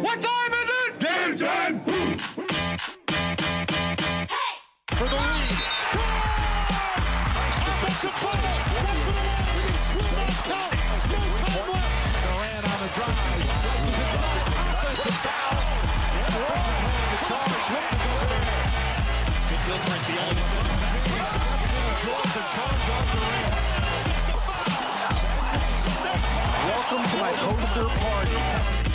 What time is it? Game time! For the lead. Defensive ball. Will not count. No time left. Durant on the drive. Places inside. Offensive foul. And the. The charge. Looking to go there. Good Gilchrist, the only one. Steps in and draws the charge on Durant. Welcome to my poster party.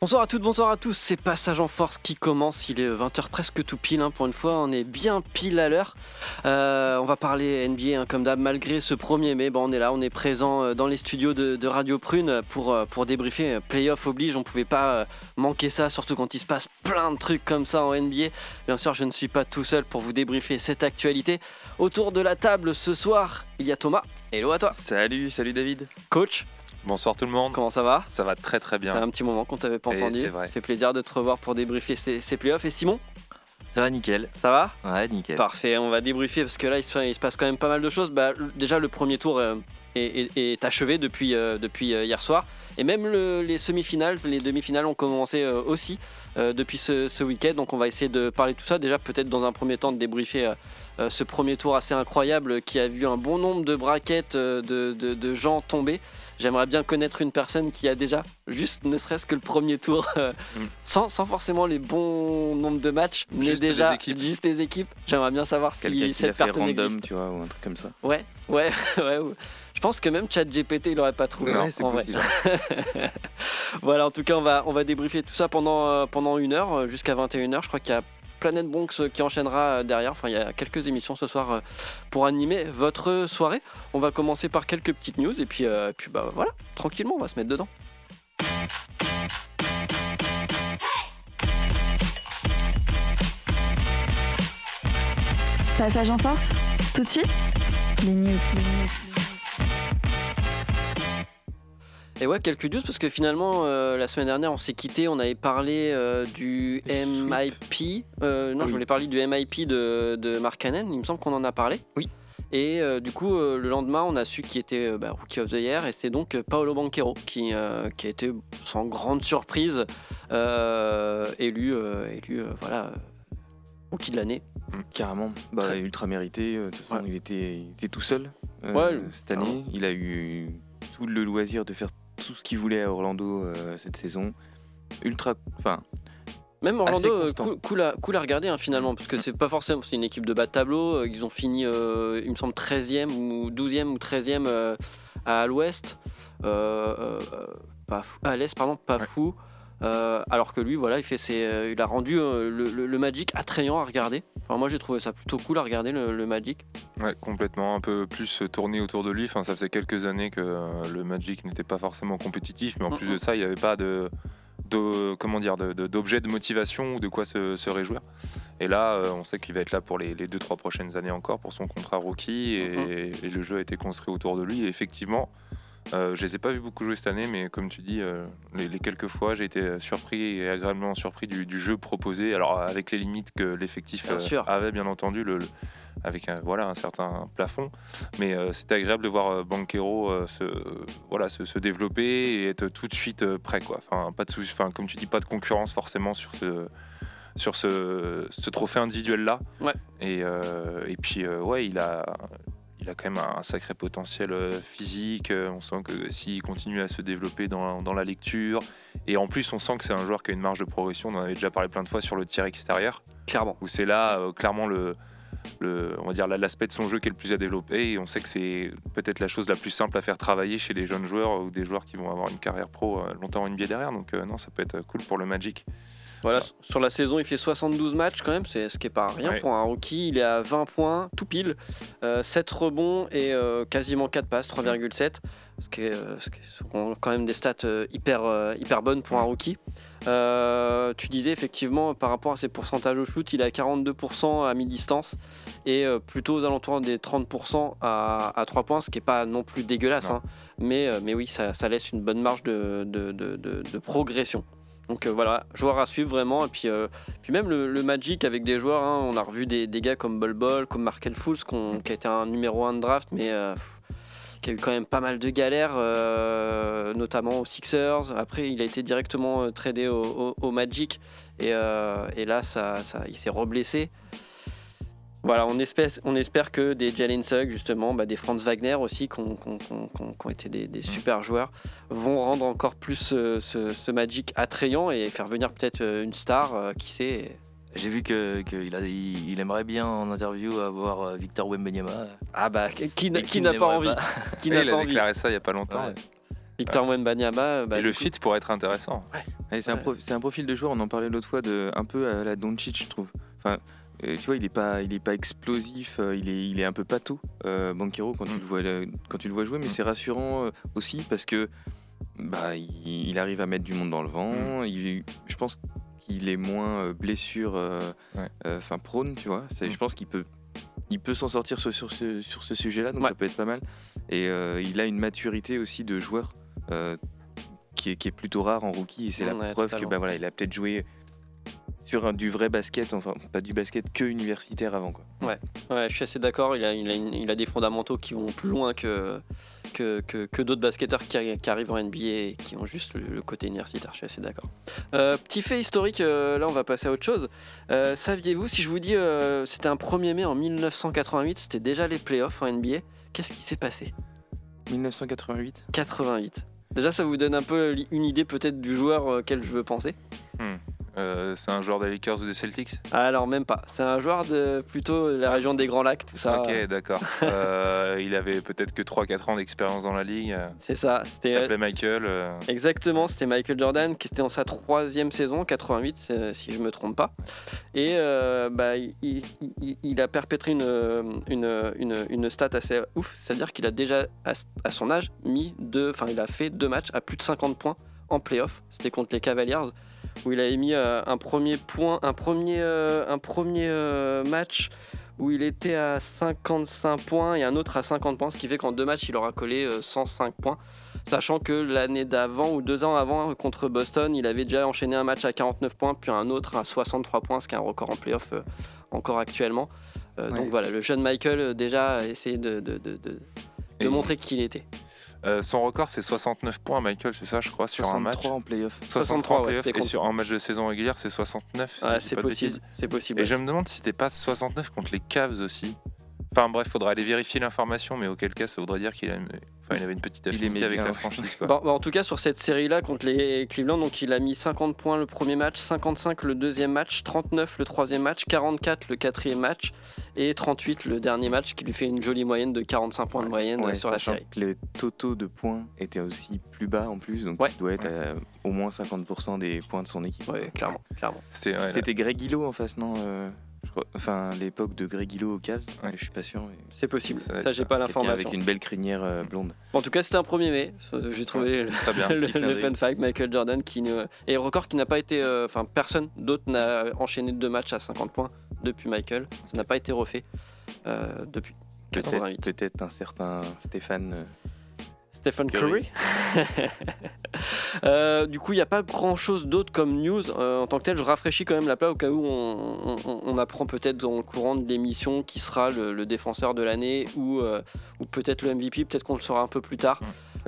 Bonsoir à toutes, bonsoir à tous, c'est Passage en Force qui commence, il est 20h presque tout pile, hein, pour une fois on est bien pile à l'heure. Euh, on va parler NBA hein, comme d'hab, malgré ce 1er mai, bon, on est là, on est présent euh, dans les studios de, de Radio Prune pour, euh, pour débriefer, playoff oblige, on pouvait pas manquer ça, surtout quand il se passe plein de trucs comme ça en NBA. Bien sûr je ne suis pas tout seul pour vous débriefer cette actualité. Autour de la table ce soir, il y a Thomas, hello à toi. Salut, salut David. Coach, Bonsoir tout le monde. comment ça va Ça va très très Ça bien. fait un petit moment qu'on t'avait pas Et entendu. c'est vrai. Ça fait plaisir de te revoir pour débriefer ces, ces playoffs. Et Simon, Ça va nickel. ça va Ouais, nickel. Parfait, on va débriefer parce que là il se, il se passe quand même pas mal de choses. Bah, déjà le premier tour euh, est, est- est achevé depuis, euh, depuis euh, hier soir. Et même le- les semi-finales, les demi-finales ont commencé euh, aussi euh, depuis ce, ce week-end. Donc on va essayer de parler de tout ça. Déjà peut-être dans un premier temps de débriefer euh, euh, ce premier tour assez incroyable qui a vu un bon nombre de braquettes euh, de, de- de gens tomber. J'aimerais bien connaître une personne qui a déjà, juste ne serait-ce que le premier tour, euh, Mm. sans, sans forcément les bons nombres de matchs, mais Juste déjà juste les équipes. J'aimerais bien savoir si qui cette fait personne random, existe. tu vois, ou un truc comme ça. Ouais, ouais, ouais. ouais. Je pense que même ChatGPT, il aurait pas trouvé. Hein, en vrai. voilà, en tout cas, on va, on va débriefer tout ça pendant, euh, pendant une heure, euh, jusqu'à 21h. Je crois qu'il y a Planète Bronx euh, qui enchaînera euh, derrière. Enfin, il y a quelques émissions ce soir euh, pour animer votre soirée. On va commencer par quelques petites news et puis, puis bah voilà, tranquillement, on va se mettre dedans. Passage en Force, tout de suite, les news. Et ouais, quelques news parce que finalement, euh, la semaine dernière, on s'est quitté. On avait parlé euh, du. MIP. Euh, non, Ah je voulais parler du MIP de, de Mark Cannon. Il me semble qu'on en a parlé. Oui. Et du coup, le lendemain, on a su qui était bah, Rookie of the Year. Et c'est donc Paolo Banquero qui, qui a été, sans grande surprise, élu, élu voilà, Rookie de l'année. Carrément, bah, Très- ultra mérité. De toute façon, Ouais. il, était, il était tout seul Ouais, cette année. Il a eu tout le loisir de faire tout ce qu'il voulait à Orlando euh, cette saison. Ultra. Enfin, Même Orlando, euh, cool, cool à, cool à regarder hein, finalement, parce que c'est pas forcément, c'est une équipe de bas de tableau. euh, Ils ont fini, euh, il me semble, 13e ou 12e ou 13e euh, à l'ouest, pas fou- à l'est, pardon, pas Ouais. fou. Euh, alors que lui, voilà, il, fait ses, euh, il a rendu euh, le, le- le Magic attrayant à regarder. Enfin, moi, j'ai trouvé ça plutôt cool à regarder le, le Magic. Ouais, complètement, un peu plus tourné autour de lui. Enfin, ça faisait quelques années que le Magic n'était pas forcément compétitif, mais en plus de ça, il n'y avait pas de, de comment dire, de- de- d'objet de, motivation ou de quoi se, se réjouir. Et là, on sait qu'il va être là pour les, les deux trois prochaines années encore pour son contrat rookie, et, et le jeu a été construit autour de lui. Et effectivement. Euh, je les ai pas vus beaucoup jouer cette année, mais comme tu dis, euh, les, les quelques fois, j'ai été surpris et agréablement surpris du, du jeu proposé. Alors avec les limites que l'effectif Bien euh, avait, bien entendu, le, le- avec un, voilà un certain plafond. Mais euh, c'était agréable de voir Banquero se, voilà, se, se développer et être tout de suite prêt. Quoi. Enfin, pas de souci- enfin, comme tu dis, pas de concurrence forcément sur ce, sur ce, ce trophée individuel-là. Ouais. Et, et puis, ouais, il a, il a quand même un sacré potentiel euh, physique. Euh, On sent que s'il continue à se développer dans, dans la lecture, et en plus, on sent que c'est un joueur qui a une marge de progression. On en avait déjà parlé plein de fois sur le tir extérieur Clairement. où c'est là euh, clairement le, le- on va dire l'aspect de son jeu qui est le plus à développer et on sait que c'est peut-être la chose la plus simple à faire travailler chez les jeunes joueurs ou des joueurs qui vont avoir une carrière pro longtemps en NBA derrière donc euh, non ça peut être cool pour le Magic Voilà, sur la saison, il fait 72 matchs quand même, c'est ce qui est pas rien Ouais. pour un rookie. Il est à 20 points, tout pile, euh, 7 rebonds et euh, quasiment 4 passes, 3,7. Ce qui, est, euh, ce qui sont quand même des stats euh, hyper, euh, hyper bonnes pour un rookie. Euh, tu disais effectivement par rapport à ses pourcentages au shoot, il est à 42% à mi-distance et euh, plutôt aux alentours des 30% à, à 3 points, ce qui n'est pas non plus dégueulasse. Non. hein. mais, euh, mais oui, ça, ça laisse une bonne marge de, de- de- de- de progression. Donc euh, voilà, joueur à suivre vraiment. Et puis, euh, puis même le, le Magic avec des joueurs, hein, on a revu des, des gars comme Bol Bol, comme Markel Fools, qu'on- qui a été un numéro 1 de draft, mais euh, qui a eu quand même pas mal de galères, notamment aux Sixers. Après, il a été directement tradé au, au- au Magic. Et, et là, ça, ça, il s'est reblessé. Voilà, on espère, on espère que des Jalen Sugg, justement, bah, des Franz Wagner aussi, qui ont, été des, des super joueurs, vont rendre encore plus ce, ce Magic attrayant et faire venir peut-être euh, une star, euh, qui sait. J'ai vu qu'il que il aimerait bien en interview avoir euh, Victor Wembanyama. Ah bah, qui, qui n'a pas envie Qui Ouais, n'a il pas a envie déclaré ça il y a pas longtemps. Ouais. Victor Wembanyama, bah, et le fit pourrait être intéressant. Ouais, c'est un, Ouais. pro- c'est un profil de joueur, on en parlait l'autre fois, de, un peu à la Doncic, je trouve. Enfin, euh, tu vois, il est pas, il est pas explosif, euh, il, est, il est un peu pâteau, euh, Banquero, quand, tu Mm. le vois, euh, quand tu le vois jouer, mais Mm. c'est rassurant aussi parce que bah, il, il arrive à mettre du monde dans le vent. Il, je pense qu'il est moins blessure, euh, Ouais. enfin prône, tu vois. Mm. Je pense qu'il peut, il peut s'en sortir sur, sur ce, sur ce sujet-là, donc Ouais. ça peut être pas mal. Et il a une maturité aussi de joueur. qui est, qui est plutôt rare en rookie et c'est la Ouais, preuve que totalement. bah, voilà, il a peut-être joué sur un- du vrai basket, enfin pas du basket que universitaire avant quoi. Ouais, je suis assez d'accord. Il a, il, a une- il a des fondamentaux qui vont plus loin que, que, que, que d'autres basketteurs qui, arri- qui arrivent en NBA et qui ont juste le, le côté universitaire. Je suis assez d'accord. Euh, petit fait historique, euh, là on va passer à autre chose. Euh, Saviez-vous, si je vous dis euh, c'était un 1er mai en 1988, c'était déjà les playoffs en NBA, qu'est-ce qui s'est passé? 1988 88. Déjà, ça vous donne un peu une idée peut-être du joueur auquel je veux penser? Euh, c'est un joueur des Lakers ou des Celtics? Alors même pas. C'est un joueur de plutôt la région des Grands Lacs, tout ça. Ok, d'accord. Euh, il avait peut-être que 3-4 ans d'expérience dans la ligue. C'est ça. Il C'était s'appelait Michael. euh, Exactement, c'était Michael Jordan qui était en sa troisième saison, 88 euh, si je me trompe pas. Et bah, il, il- il- il a perpétré une, une, une, une stat assez ouf, c'est-à-dire qu'il a déjà à, à son âge mis deux, enfin il a fait deux matchs à plus de 50 points en playoff. C'était contre les Cavaliers où il avait mis euh, un premier point, un premier, euh, un premier euh, match où il était à 55 points et un autre à 50 points, ce qui fait qu'en deux matchs il aura collé euh, 105 points. Sachant que l'année d'avant ou deux ans avant contre Boston, il avait déjà enchaîné un match à 49 points, puis un autre à 63 points, ce qui est un record en playoff encore actuellement. Euh, Ouais. Donc voilà, le jeune Michael déjà a essayé de, de, montrer qui il était. Euh, son record, c'est 69 points, Michael, c'est ça, je crois, sur un match. 63 en playoff. 63, en playoff, et contre- sur un match de saison régulière, c'est 69. si c'est possible, c'est possible. Et je me demande si c'était pas 69 contre les Cavs aussi. Enfin bref, faudra aller vérifier l'information, mais auquel cas ça voudrait dire qu'il une- enfin, avait une petite affinité avec bien, la franchise. Quoi. Bon, bah, en tout cas, sur cette série-là contre les Cleveland, donc il a mis 50 points le premier match, 55 le deuxième match, 39 le troisième match, 44 le quatrième match et 38 le dernier match, qui lui fait une jolie moyenne de 45 points de moyenne Ouais, euh, sur la série. que le totaux de points était aussi plus bas en plus, donc Ouais. il doit être à au moins 50% des points de son équipe. Ouais, clairement, clairement. C'était ouais, C'était Greg Hilo en face, non euh, je crois- Enfin, l'époque de Greg Hilo aux Cavs, Ouais. je suis pas sûr. mais C'est possible. Ça j'ai pas l'information. avec une belle crinière euh, blonde. Bon, en tout cas, c'était un 1er mai. J'ai trouvé le- bien. fun fact, Michael Jordan, qui ne... et record qui n'a pas été, euh, enfin personne d'autre n'a enchaîné deux matchs à 50 points depuis Michael. Ça n'a pas été refait euh, depuis. Peut-être 88. peut-être un certain Stéphane. Stephen Curry. Curry. Euh, du coup, il n'y a pas grand chose d'autre comme news euh, en tant que tel. Je rafraîchis quand même la plat au cas où on, on- on apprend peut-être dans le courant de l'émission qui sera le, le défenseur de l'année ou, euh, ou peut-être le MVP. Peut-être qu'on le saura un peu plus tard.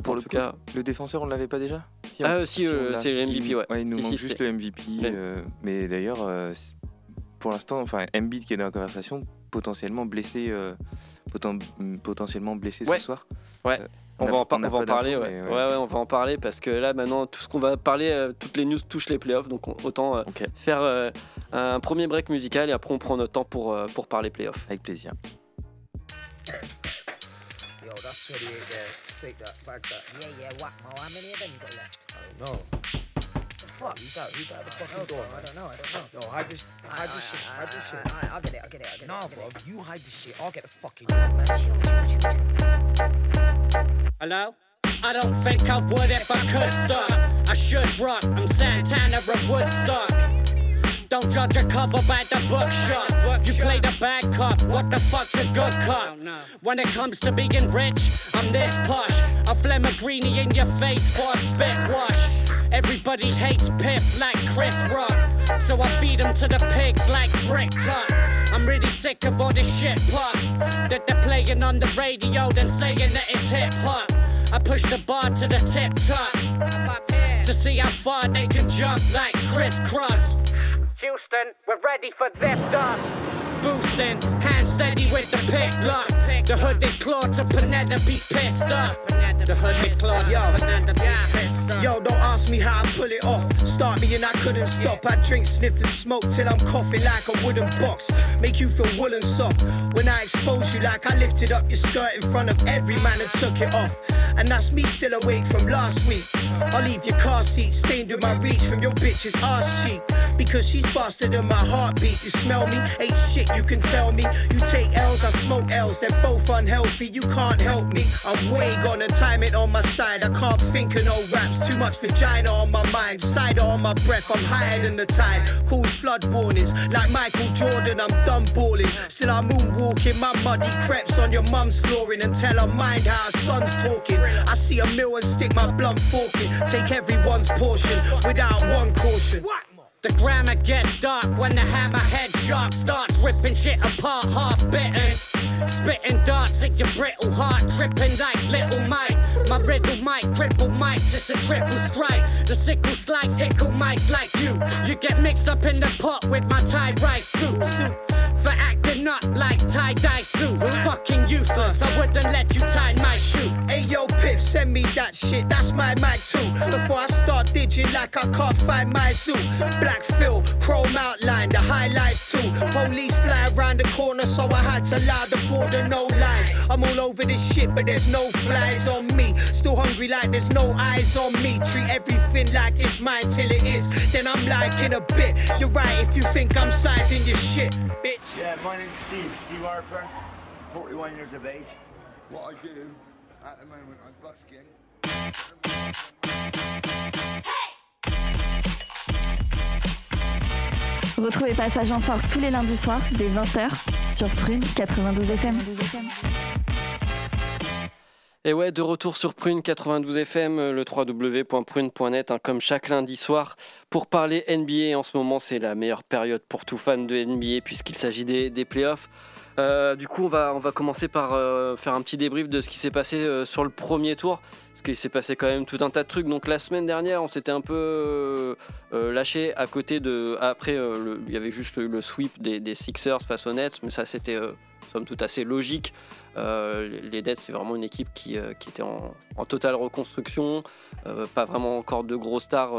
Pour en le tout coup, cas, Le défenseur, on l'avait pas déjà Si, Ah, on- si, euh, c'est le MVP, Il- ouais. il nous Si, manque si, juste le MVP. Euh, mais d'ailleurs, euh, pour l'instant, enfin, Embiid qui est dans la conversation, potentiellement blessé, euh, poten- potentiellement blessé Ouais. ce soir. Ouais. Euh, on, a- va en, par- n'a on va en parler. Ouais. Ouais, ouais, on va en parler parce que là, maintenant, tout ce qu'on va parler, euh, toutes les news touchent les playoffs. Donc, on- autant euh, Ok, faire euh, un premier break musical et après, on prend notre temps pour, euh, pour parler playoffs. avec plaisir. Yo, that's fuck? Who's that? Who's that at the I fucking door, know, I don't know, I don't know. Yo, hide this, hide this shit, hide this shit. Alright, I'll get it, I'll get it, I'll get it. Nah, bro, you hide this shit. I'll get the fucking. Man, chill. Hello? I don't think I would if I could start. I should rock. I'm Santana of Woodstock. Don't judge a cover by the bookshop. You play the bad cop. What the fuck's a good cop? When it comes to being rich, I'm this posh. I flame a greenie in your face for a spit wash. Everybody hates Piff like Chris Rock. So I feed them to the pigs like Brick Tuck. I'm really sick of all this shit pop that they're playing on the radio, then saying that it's hip hop. I push the bar to the tip top to see how far they can jump like crisscross. Houston, we're ready for this done. Boosting, hand steady with the pick lock. The hooded claw to Penelope pissed up. The hooded claw to Yo. Penelope pissed up. Yo, don't ask me how I pull it off. Start me and I couldn't stop. I drink, sniff, and smoke till I'm coughing like a wooden box. Make you feel wool and soft. When I expose you like I lifted up your skirt in front of every man and took it off. And that's me still awake from last week. I'll leave your car seat stained with my reach from your bitch's ass cheek. Because she's faster than my heartbeat. You smell me? Ain't shit you can tell me. You take L's, I smoke L's. They're both unhealthy. You can't help me. I'm way gonna time it on my side. I can't think of no raps. Too much vagina on my mind. Cider on my breath. I'm higher than the tide. Calls flood warnings. Like Michael Jordan, I'm done balling. Still I'm moonwalking. My muddy creps on your mum's flooring. And tell her mind how her son's talking. I see a mill and stick my blunt fork in. Take everyone's portion without one caution. The grammar gets dark when the hammerhead shark starts ripping shit apart, half bitten. Spitting darts at your brittle heart, tripping like little Mike. My riddle might cripple mics, it's a triple strike. The sickle slice, sickle mics like you. You get mixed up in the pot with my tie rice suit. For acting up like tie dye suit. Fucking useless, I wouldn't let you tie my shoe. Hey yo, Piff, send me that shit, that's my mic too. Before I start digging like I can't find my zoo. Black fill, chrome outline, the highlights too. Police fly around the corner, so I had to loud the border, no lines. I'm all over this shit, but there's no flies on me. Still hungry like there's no eyes on me. Treat everything like it's mine till it is. Then I'm like in a bit. You're right if you think I'm sizing your shit, bitch. Yeah, my name's Steve, Steve Harper, 41 years of age. What I do at the moment, I'm busking. Retrouvez Passage en Force tous les lundis soirs dès 20h sur Prune 92 FM. Et ouais, de retour sur Prune 92 FM, euh, le www.prune.net, hein, comme chaque lundi soir, pour parler NBA. En ce moment, c'est la meilleure période pour tout fan de NBA puisqu'il s'agit des, des playoffs. Euh, du coup, on va, on va commencer par euh, faire un petit débrief de ce qui s'est passé sur le premier tour. Parce qu'il s'est passé quand même tout un tas de trucs. Donc la semaine dernière, on s'était un peu lâché à côté de. Après, il y avait juste le sweep des, des Sixers face aux Nets, mais ça c'était somme toute assez logique. Euh, les- Nets, c'est vraiment une équipe qui, euh, qui était en, en totale reconstruction. Euh, pas vraiment encore de gros stars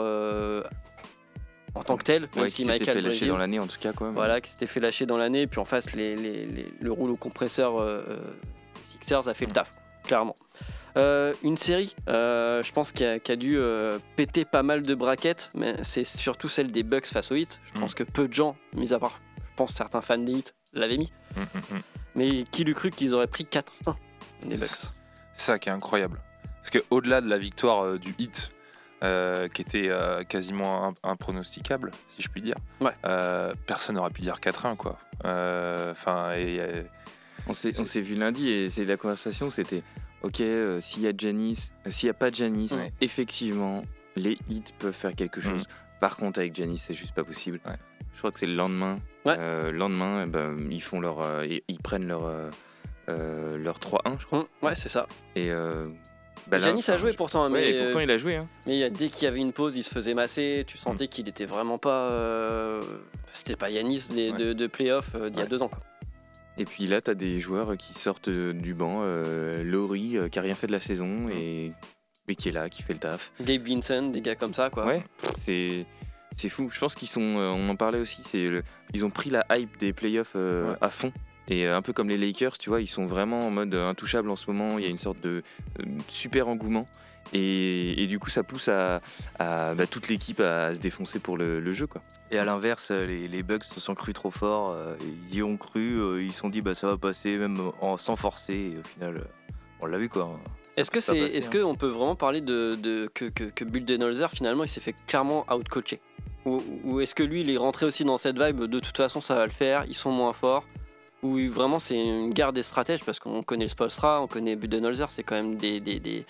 en tant que tels, même Ouais, si qui s'était Michael fait lâcher dans l'année en tout cas. Voilà, qui s'était fait lâcher dans l'année. Puis en face, les, les- les- le rouleau compresseur Sixers a fait le taf, clairement. Une série, je pense, qui a, qui a dû péter pas mal de braquettes, mais c'est surtout celle des Bucks face aux Heat. Je pense que peu de gens, mis à part, je pense, certains fans des Heat, l'avaient mis. Mm, mm, mm. Mais qui l'eût cru qu'ils auraient pris 4-1 les Bucks C'est ça qui est incroyable. Parce qu'au-delà de la victoire euh, du hit, euh, qui était euh, quasiment im- impronosticable, si je puis dire, Ouais. euh, personne n'aurait pu dire 4-1. quoi. Euh, Enfin, et, euh, On s'est vu lundi et c'est la conversation, c'était ok, euh, s'il y a Janis, euh, s'il y a pas Janis, Ouais. effectivement, les hits peuvent faire quelque chose. Par contre, avec Janis, c'est juste pas possible. Ouais. Je crois que c'est le lendemain. Ouais. Euh, le lendemain, eh ben, ils font leur, euh, ils, prennent leur, euh, leur 3-1, je crois. Hum, Ouais, c'est ça. Et là, Janis a joué pourtant, Ouais, mais, pourtant il a joué. Hein. mais dès qu'il y avait une pause, il se faisait masser. Tu sentais qu'il était vraiment pas. C'était pas Yanis des, Ouais. de, de playoff d'il y a deux ans. Quoi. Et puis là, tu as des joueurs qui sortent du banc. Laurie, qui a rien fait de la saison Mm. et, mais qui est là, qui fait le taf. Gabe Vincent, des gars comme ça. Quoi. Ouais, c'est c'est fou. Je pense qu'ils sont. euh, on en parlait aussi. C'est le- ils ont pris la hype des playoffs euh, Ouais. à fond. Et euh, un peu comme les Lakers, tu vois, ils sont vraiment en mode intouchable en ce moment. Il y a une sorte de super engouement. Et, et du coup, ça pousse à, à, bah, toute l'équipe à se défoncer pour le, le jeu, quoi. Et à l'inverse, les, les Bucks se sont crus trop fort. euh, ils y ont cru. euh, ils se sont dit bah ça va passer même en, sans forcer. Et au final, on l'a vu quoi. Est-ce que c'est, est-ce hein. qu'on peut vraiment parler de, de- que, que, que Budenholzer finalement il s'est fait clairement outcoacher? Ou, ou est-ce que lui il est rentré aussi dans cette vibe de toute façon ça va le faire, ils sont moins forts? Ou vraiment c'est une guerre des stratèges parce qu'on connaît le Spolstra, on connaît Budenholzer, c'est quand même des, des, des,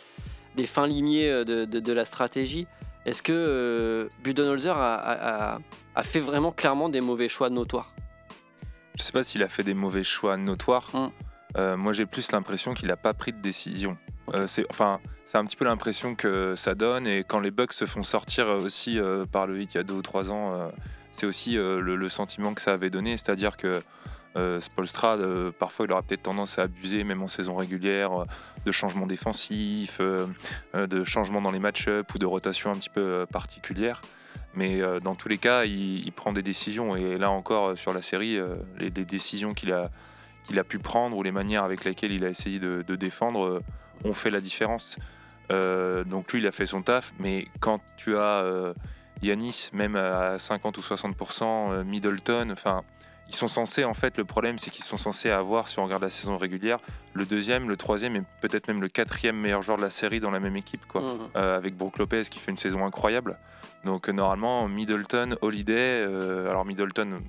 des fins limiers euh, de, de, de la stratégie. Est-ce que euh, Budenholzer a, a- a- a fait vraiment clairement des mauvais choix notoires? Je sais pas s'il a fait des mauvais choix notoires. Mm. Euh, moi, j'ai plus l'impression qu'il n'a pas pris de décision. Euh, c'est, enfin, c'est un petit peu l'impression que ça donne. Et quand les Bucks se font sortir euh, aussi euh, par le hit il y a deux ou trois ans, euh, c'est aussi le, le sentiment que ça avait donné. C'est-à-dire que Spolstra, parfois, il aura peut-être tendance à abuser, même en saison régulière, de changements défensifs, de changements dans les match-up ou de rotations un petit peu particulières. Mais dans tous les cas, il, il prend des décisions. Et là encore, sur la série, les, les décisions qu'il a, qu'il a pu prendre ou les manières avec lesquelles il a essayé de, de défendre ont fait la différence. Euh, donc lui, il a fait son taf. Mais quand tu as euh, Yanis, même à 50 ou 60%, euh, Middleton, enfin. Ils sont censés, en fait, le problème, c'est qu'ils sont censés avoir, si on regarde la saison régulière, le deuxième, le troisième et peut-être même le quatrième meilleur joueur de la série dans la même équipe, quoi. Euh, avec Brook Lopez qui fait une saison incroyable. Donc normalement, Middleton, Holiday, alors Middleton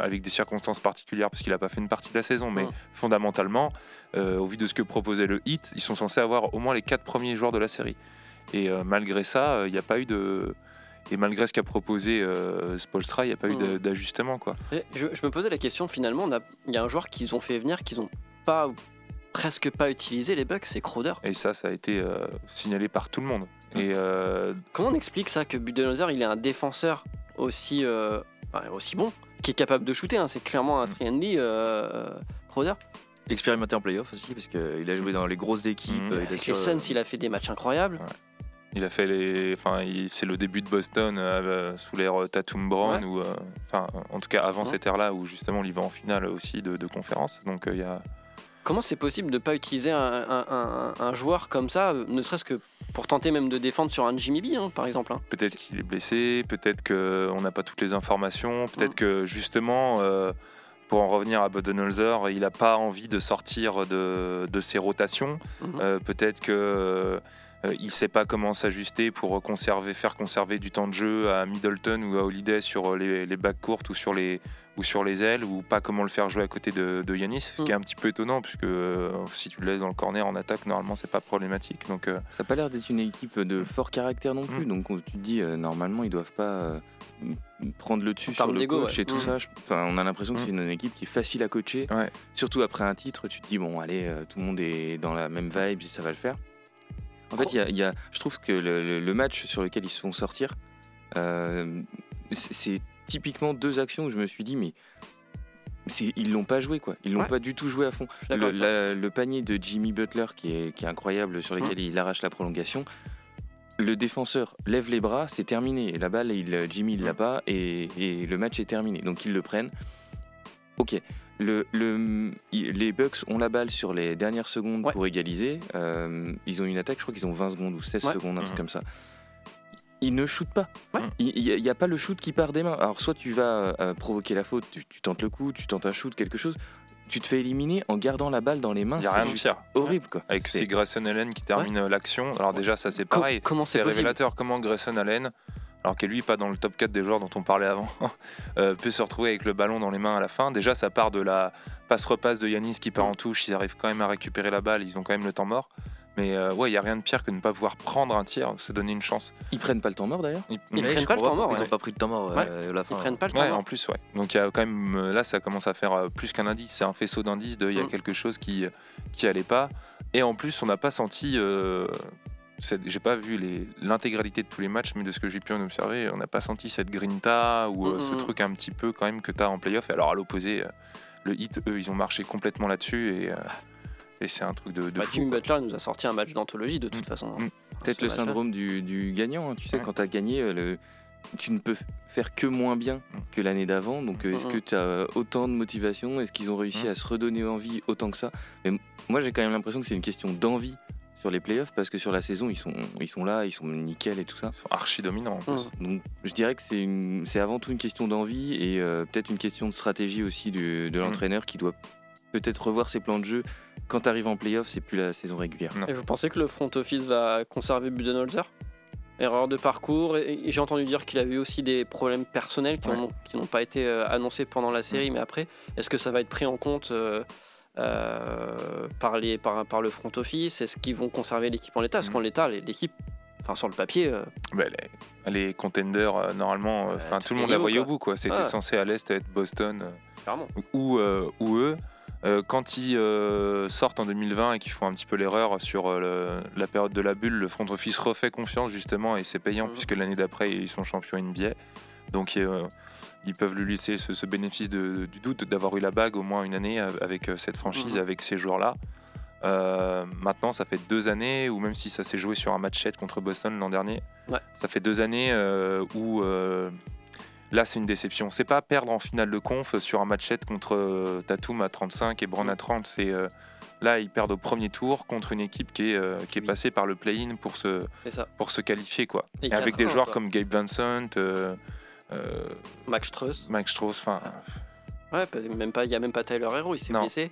avec des circonstances particulières parce qu'il n'a pas fait une partie de la saison, mais fondamentalement, euh, au vu de ce que proposait le hit, ils sont censés avoir au moins les quatre premiers joueurs de la série. Et euh, malgré ça, euh, il n'y a pas eu de... Et malgré ce qu'a proposé euh, Spolstra, il n'y a pas eu d'ajustement. quoi. Je, je me posais la question finalement, il y a un joueur qu'ils ont fait venir qu'ils n'ont pas presque pas utilisé les Bucks, c'est Crowder. Et ça, ça a été euh, signalé par tout le monde. Et euh, Comment on explique ça que Budenholzer il est un défenseur aussi aussi bon, qui est capable de shooter, hein, c'est clairement un Mm. 3 D euh, Crowder. Expérimenté en playoff aussi, parce qu'il a joué dans les grosses équipes. Mhm. il a Avec les Suns, il a fait des matchs incroyables. Il a fait les. Enfin, il- c'est le début de Boston euh, sous l'ère euh, Tatum Brown, Ouais. ou euh, enfin, en tout cas avant Ouais. cette ère-là où justement y va en finale aussi de, de conférence. Donc euh, il y a. Comment c'est possible de ne pas utiliser un, un- un- un joueur comme ça, ne serait-ce que pour tenter même de défendre sur un Jimmy B, hein, par exemple hein. Peut-être qu'il est blessé, peut-être qu'on n'a pas toutes les informations, peut-être Mm. que justement, euh, pour en revenir à Budenholzer, il n'a pas envie de sortir de, de ses rotations. Mhm. Euh, peut-être que euh, il ne sait pas comment s'ajuster pour conserver, faire conserver du temps de jeu à Middleton ou à Holiday sur les, les bacs courtes ou sur les, ou sur les ailes, ou pas comment le faire jouer à côté de, de Yanis, ce qui est un petit peu étonnant, puisque euh, si tu le laisses dans le corner en attaque, normalement, c'est pas problématique. Donc, euh, Ça n'a pas l'air d'être une équipe de fort caractère non plus. Mm. Donc on- tu te dis, euh, normalement, ils doivent pas euh, prendre le dessus sur le coach ouais. et tout Mm. ça. Je- Enfin, on a l'impression que Mm. c'est une équipe qui est facile à coacher. Ouais. Surtout après un titre, tu te dis, bon, allez, euh, tout le monde est dans la même vibe, ça va le faire. En fait, il y a- y a- je trouve que le, le- le match sur lequel ils se font sortir, euh, c'est typiquement deux actions où je me suis dit, mais ils l'ont pas joué, quoi. Ils l'ont Ouais. pas du tout joué à fond. Le, la- panier de Jimmy Butler qui est, qui est incroyable, sur lequel il arrache la prolongation. Le défenseur lève les bras, c'est terminé. Et la balle, il, Jimmy, il l'a Mm. pas et, et le match est terminé. Donc ils le prennent. Ok. Le, le- il- les Bucks ont la balle sur les dernières secondes Ouais. pour égaliser. Euh, ils ont une attaque, je crois qu'ils ont 20 secondes ou 16 Ouais. secondes, un truc Mhm. comme ça. Ils ne shootent pas. Ouais. Il n'y a, pas le shoot qui part des mains. Alors, soit tu vas euh, provoquer la faute, tu, tu tentes le coup, tu tentes un shoot, quelque chose. Tu te fais éliminer en gardant la balle dans les mains. Y a c'est rien de horrible. Quoi. avec C'est- Grayson Allen qui termine euh, l'action. Alors, déjà, ça, c'est Co- pareil. comment c'est révélateur comment Grayson Allen, alors que lui pas dans le top 4 des joueurs dont on parlait avant, euh, peut se retrouver avec le ballon dans les mains à la fin. Déjà, ça part de la passe-repasse de Yanis qui part en touche. Ils arrivent quand même à récupérer la balle. Ils ont quand même le temps mort. Mais euh, ouais, il n'y a rien de pire que de ne pas pouvoir prendre un tir, se donner une chance. Ils prennent pas le temps mort d'ailleurs. Ils- Ils Ouais, prennent pas le temps mort, Ils ouais. n'ont pas pris de temps mort Ouais. euh, à la Ils fin. prennent pas le temps Ouais, mort. en plus, ouais. Donc il y a quand même euh, là, ça commence à faire plus qu'un indice. C'est un faisceau d'indices de il y a Mm. quelque chose qui qui allait pas. Et en plus, on n'a pas senti. euh, cette- j'ai pas vu l'intégralité de tous les matchs, mais de ce que j'ai pu en observer, on n'a pas senti cette grinta ou euh, Mm, ce mm. truc un petit peu quand même que tu as en playoff. Alors à l'opposé, le hit, eux, ils ont marché complètement là-dessus et, euh, et c'est un truc de, de Bah, fou. Jimmy quoi. Butler nous a sorti un match d'anthologie de toute façon. hein. Mm. Peut-être Ce le syndrome du, du gagnant. hein. Tu sais, Ouais. quand tu as gagné, euh, le- tu ne peux faire que moins bien Mm. que l'année d'avant. Donc, euh, est-ce que tu as autant de motivation? Est-ce qu'ils ont réussi Mm. à se redonner envie autant que ça? Mais moi, j'ai quand même l'impression que c'est une question d'envie sur les playoffs parce que sur la saison, ils sont, ils sont là, ils sont nickel et tout ça. Ils sont archi dominants en plus. Mm. Donc, je dirais que c'est avant tout une question d'envie et euh, peut-être une question de stratégie aussi du- de Mm. l'entraîneur qui doit peut-être revoir ses plans de jeu. Quand tu arrives en playoff, c'est plus la saison régulière. Non. Et vous pensez que le front office va conserver Budenholzer? Erreur de parcours, et, j'ai entendu dire qu'il avait eu aussi des problèmes personnels qui Ouais. n'ont pas été euh, annoncés pendant la série, mais après, est-ce que ça va être pris en compte euh, euh, par, les, par, par le front office? Est-ce qu'ils vont conserver l'équipe en l'état? Parce Mm. qu'en l'état, l'équipe, enfin sur le papier, euh, Bah, les, les contenders, euh, normalement, euh, enfin tout le monde la voyait au bout. quoi. C'était Ouais. censé à l'Est être Boston clairement. ou, ou eux. Euh, quand ils euh, sortent en 2020 et qu'ils font un petit peu l'erreur sur euh, le- la période de la bulle, le front office refait confiance justement et c'est payant Mhm. puisque l'année d'après ils sont champions NBA. Donc ils peuvent lui laisser ce, ce bénéfice de- du doute d'avoir eu la bague au moins une année avec cette franchise, Mhm. avec ces joueurs-là. Maintenant, ça fait deux années, ou même si ça s'est joué sur un match 7 contre Boston l'an dernier, Ouais. ça fait deux années où là c'est une déception. C'est pas perdre en finale de conf sur un match 7 contre euh, Tatum à 35 et Brown à 30. C'est euh, là ils perdent au premier tour contre une équipe qui est, euh, qui est passée par le play-in pour se, pour qualifier quoi. Et Et, avec 4-1, des joueurs quoi. comme Gabe Vincent, euh, euh, Max Strauss. Max Strauss, enfin Ouais, même pas, il y a même pas Tyler Hero, il s'est blessé.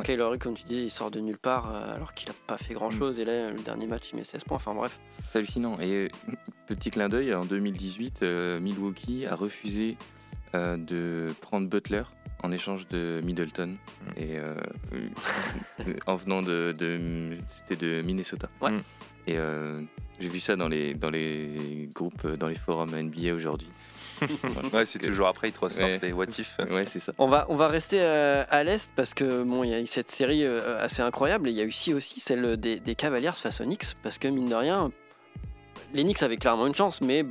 Ouais. Kyler comme tu dis, il sort de nulle part euh, alors qu'il a pas fait grand chose. Et là, le dernier match, il met 16 points. Enfin bref. C'est hallucinant. Et euh, petit clin d'œil, en 2018, euh, Milwaukee a refusé euh, de prendre Butler en échange de Middleton. Et euh, euh, en venant de, de- c'était de Minnesota. Ouais. Mm. Et euh, j'ai vu ça dans les dans les groupes, dans les forums NBA aujourd'hui. ouais, c'est toujours après ils te ressortent Ouais. les what if. Ouais, c'est ça. On va, on va rester euh, à l'Est parce que bon, il y a eu cette série euh, assez incroyable et il y a eu aussi, aussi celle des, des Cavaliers face aux Knicks parce que mine de rien, les Knicks avaient clairement une chance, mais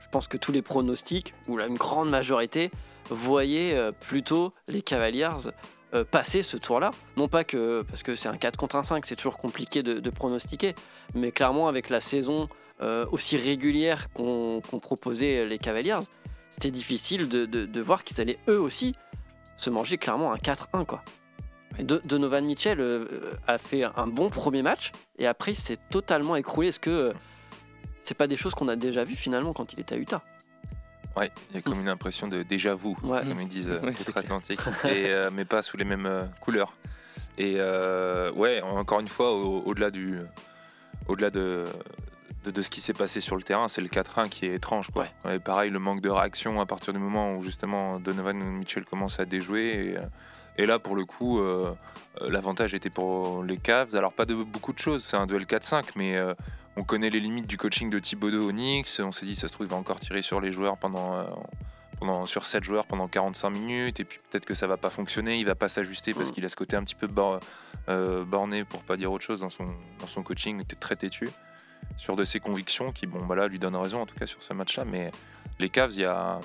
je pense que tous les pronostics, ou la une grande majorité, voyaient euh, plutôt les Cavaliers euh, passer ce tour-là. Non pas que, parce que c'est un 4 contre un 5, c'est toujours compliqué de, de pronostiquer, mais clairement avec la saison euh, aussi régulière qu'ont qu'ont proposé les Cavaliers, c'était difficile de, de- de voir qu'ils allaient eux aussi se manger clairement un 4-1 quoi. De- Donovan Mitchell euh, euh, a fait un bon premier match et après il s'est totalement écroulé. Est-ce que euh, c'est pas des choses qu'on a déjà vues finalement quand il était à Utah? Ouais, il y a comme une impression de déjà vu, Ouais. comme ils disent euh, Ouais, outre-Atlantique, et, euh, mais pas sous les mêmes euh, couleurs. Et euh, ouais, encore une fois, au- au-delà du, au-delà de, de, de ce qui s'est passé sur le terrain, c'est le 4-1 qui est étrange. Quoi. Ouais, pareil, le manque de réaction à partir du moment où justement Donovan Mitchell commence à déjouer. Et, euh, et là, pour le coup, euh, euh, l'avantage était pour les Cavs. Alors, pas de beaucoup de choses, c'est un duel 4-5, mais euh, on connaît les limites du coaching de Thibodeau au Knicks. On s'est dit, ça se trouve, il va encore tirer sur les joueurs pendant. euh, pendant, sur 7 joueurs pendant 45 minutes et puis peut-être que ça va pas fonctionner, il va pas s'ajuster parce Mm. qu'il a ce côté un petit peu bor- euh, borné pour pas dire autre chose dans son, dans son coaching, il était très têtu sur de ses convictions qui bon bah là lui donnent raison en tout cas sur ce match là mais les Cavs il y a,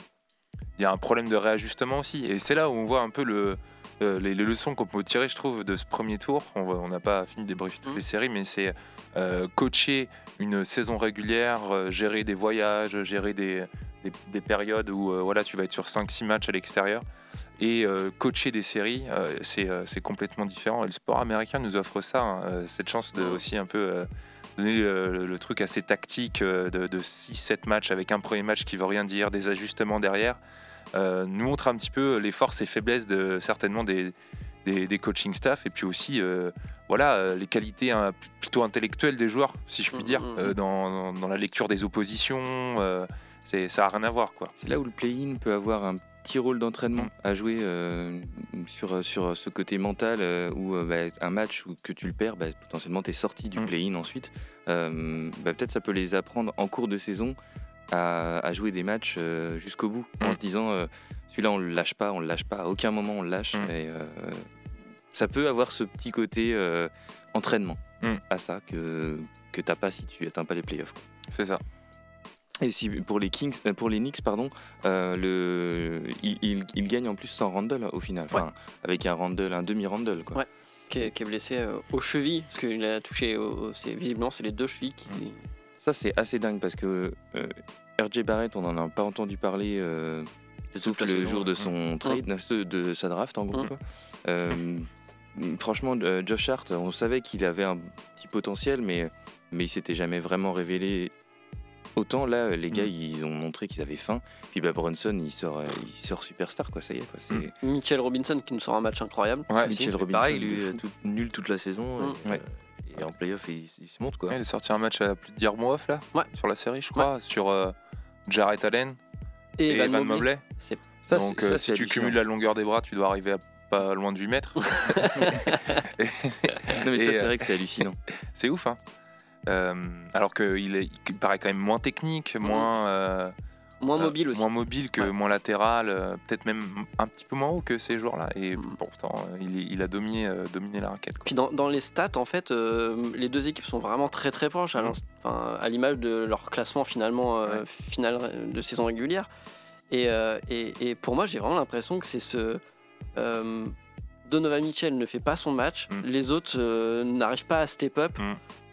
y a un problème de réajustement aussi. Et c'est là où on voit un peu le, euh, les, les leçons qu'on peut tirer je trouve de ce premier tour. On n'a pas fini de débriefer toutes les séries mais c'est euh, coacher une saison régulière euh, gérer des voyages gérer des, des, des périodes où euh, voilà tu vas être sur 5-6 matchs à l'extérieur et coacher des séries, c'est complètement différent. Et le sport américain nous offre ça, hein, cette chance de aussi un peu donner le, le truc assez tactique euh, de, de 6-7 matchs avec un premier match qui veut rien dire, des ajustements derrière, euh, nous montre un petit peu les forces et faiblesses de certainement des, des, des coaching staff et puis aussi euh, voilà euh, les qualités hein, plutôt intellectuelles des joueurs, si je puis dire, mhm. euh, dans, dans- dans la lecture des oppositions. euh, ça a rien à voir quoi. C'est là où le play-in peut avoir un petit rôle d'entraînement Mm. à jouer euh, sur, sur ce côté mental euh, où euh, bah, un match où que tu le perds, bah, potentiellement tu es sorti du Mm. play-in ensuite. Euh, bah, Peut-être ça peut les apprendre en cours de saison à, à jouer des matchs euh, jusqu'au bout en Mm. se disant euh, celui-là on le lâche pas, on le lâche pas, à aucun moment on le lâche. Et, euh, ça peut avoir ce petit côté euh, entraînement à ça que, que t'as pas si tu atteins pas les playoffs. C'est ça. Et si pour les Kings, euh, pour les Knicks, pardon, euh, le, il, il- il gagne en plus sans Randall au final, enfin avec un Randall, un demi Randall quoi. Ouais. qui, est, qui est blessé euh, aux chevilles parce qu'il a touché au- c'est visiblement c'est les deux chevilles qui Ça c'est assez dingue parce que euh, RJ Barrett, on en a pas entendu parler, sauf le saison, jour de son trade, de- de sa draft en gros. Mm. quoi. Euh, franchement, Josh Hart, on savait qu'il avait un petit potentiel, mais mais il s'était jamais vraiment révélé. Autant là, les gars, ils ont montré qu'ils avaient faim. Puis bah, Brunson, il sort, euh, il sort superstar, quoi. Ça y est, quoi. C'est Mm. Mitchell Robinson qui nous sort un match incroyable Ouais. Mitchell Robinson. Pareil, lui, euh, tout- nul toute la saison. Mm. et, Ouais. euh, et en playoff, il, il se monte quoi. Ouais, il est sorti un match à plus de dire off là Ouais. sur la série, je crois, sur euh, Jarrett Allen et, et, Evan Evan Mobley. Ça, Donc euh, ça, si tu cumules la longueur des bras, tu dois arriver à pas loin de 8 mètres. Non, mais ça, c'est euh, vrai que c'est hallucinant. C'est ouf, hein Euh, alors qu'il est- il paraît quand même moins technique, moins. euh, Moins euh, mobile aussi. Moins mobile que Ouais. moins latéral, euh, peut-être même un petit peu moins haut que ces joueurs-là. Et Mm. pourtant, euh, il, a dominé, euh, dominé la raquette. quoi. Puis dans, dans les stats, en fait, euh, les deux équipes sont vraiment très très proches, à à l'image de leur classement finalement euh, Ouais. final de saison régulière. Et, euh, et, et pour moi, j'ai vraiment l'impression que c'est ce. euh, Donovan Mitchell ne fait pas son match, les autres euh, n'arrivent pas à step up.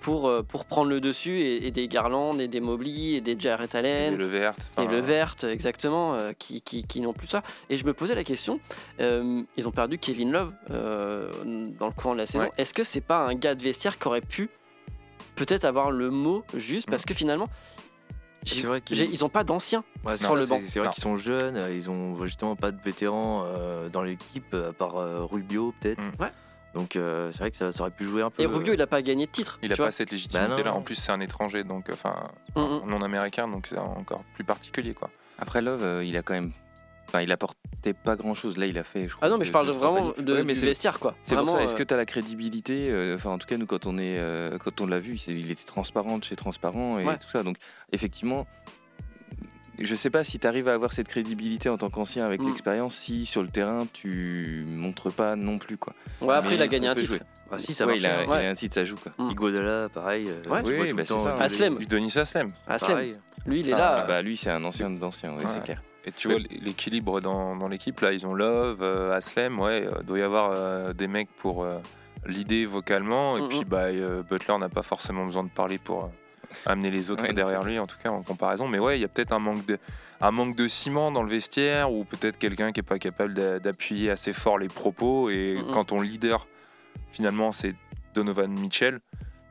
Pour, euh, pour prendre le dessus, et, et des Garland, et des Mobley, et des Jarrett Et Allen, le vert. et le vert, exactement, euh, qui, qui, qui n'ont plus ça. Et je me posais la question, euh, ils ont perdu Kevin Love euh, dans le courant de la saison. Ouais. Est-ce que c'est pas un gars de vestiaire qui aurait pu peut-être avoir le mot juste Parce que finalement, C'est vrai qu'ils j'ai- ils n'ont pas d'anciens. Ouais, sur ça, le banc. c'est- vrai qu'ils sont jeunes, ils ont justement pas de vétérans euh, dans l'équipe, à part euh, Rubio peut-être. Mm. Ouais. Donc euh, c'est vrai que ça, ça aurait pu jouer un peu. Et Rubio, il n'a pas gagné de titre. Il tu a vois. pas cette légitimité-là. Bah non. en plus, c'est un étranger, donc enfin Mm, mm. non américain, donc c'est encore plus particulier, quoi. Après Love, euh, il a quand même. Enfin, il apportait pas grand chose. Là, il a fait. Je crois, Ah non, mais je parle vraiment de, Ouais, mais du c'est- vestiaire, quoi. C'est Vraiment, ça, est-ce euh, que tu as la crédibilité euh, Enfin, en tout cas, nous, quand on, est, euh, quand on l'a vu, il était transparent de chez transparent et Ouais. tout ça. Donc, effectivement, je sais pas si tu arrives à avoir cette crédibilité en tant qu'ancien avec Mm. l'expérience si sur le terrain tu montres pas non plus. Quoi. Ouais, après, Mais il a gagné un titre. jouer. Ah si, ça Ouais, marche. il, a, hein. il a un titre, ça joue. Quoi. Mm. Igodala, pareil. euh, Ouais. tu vois Oui, tout bah, le temps, ça. euh, Aslem. Denis Aslem. Aslem, pareil. lui, il est Ah, là. Ah, bah, lui, c'est un ancien d'ancien, ouais, Ouais. c'est clair. Et tu vois l'équilibre dans, dans l'équipe, là, ils ont Love, euh, Aslem, ouais, euh, doit y avoir euh, des mecs pour euh, l'idée vocalement, et Mhm. puis bah, euh, Butler n'a pas forcément besoin de parler pour euh, amener les autres Ouais, derrière lui, en tout cas en comparaison. Mais ouais, il y a peut-être un manque de un manque de ciment dans le vestiaire, ou peut-être quelqu'un qui est pas capable d'a- d'appuyer assez fort les propos, et quand ton leader, finalement, c'est Donovan Mitchell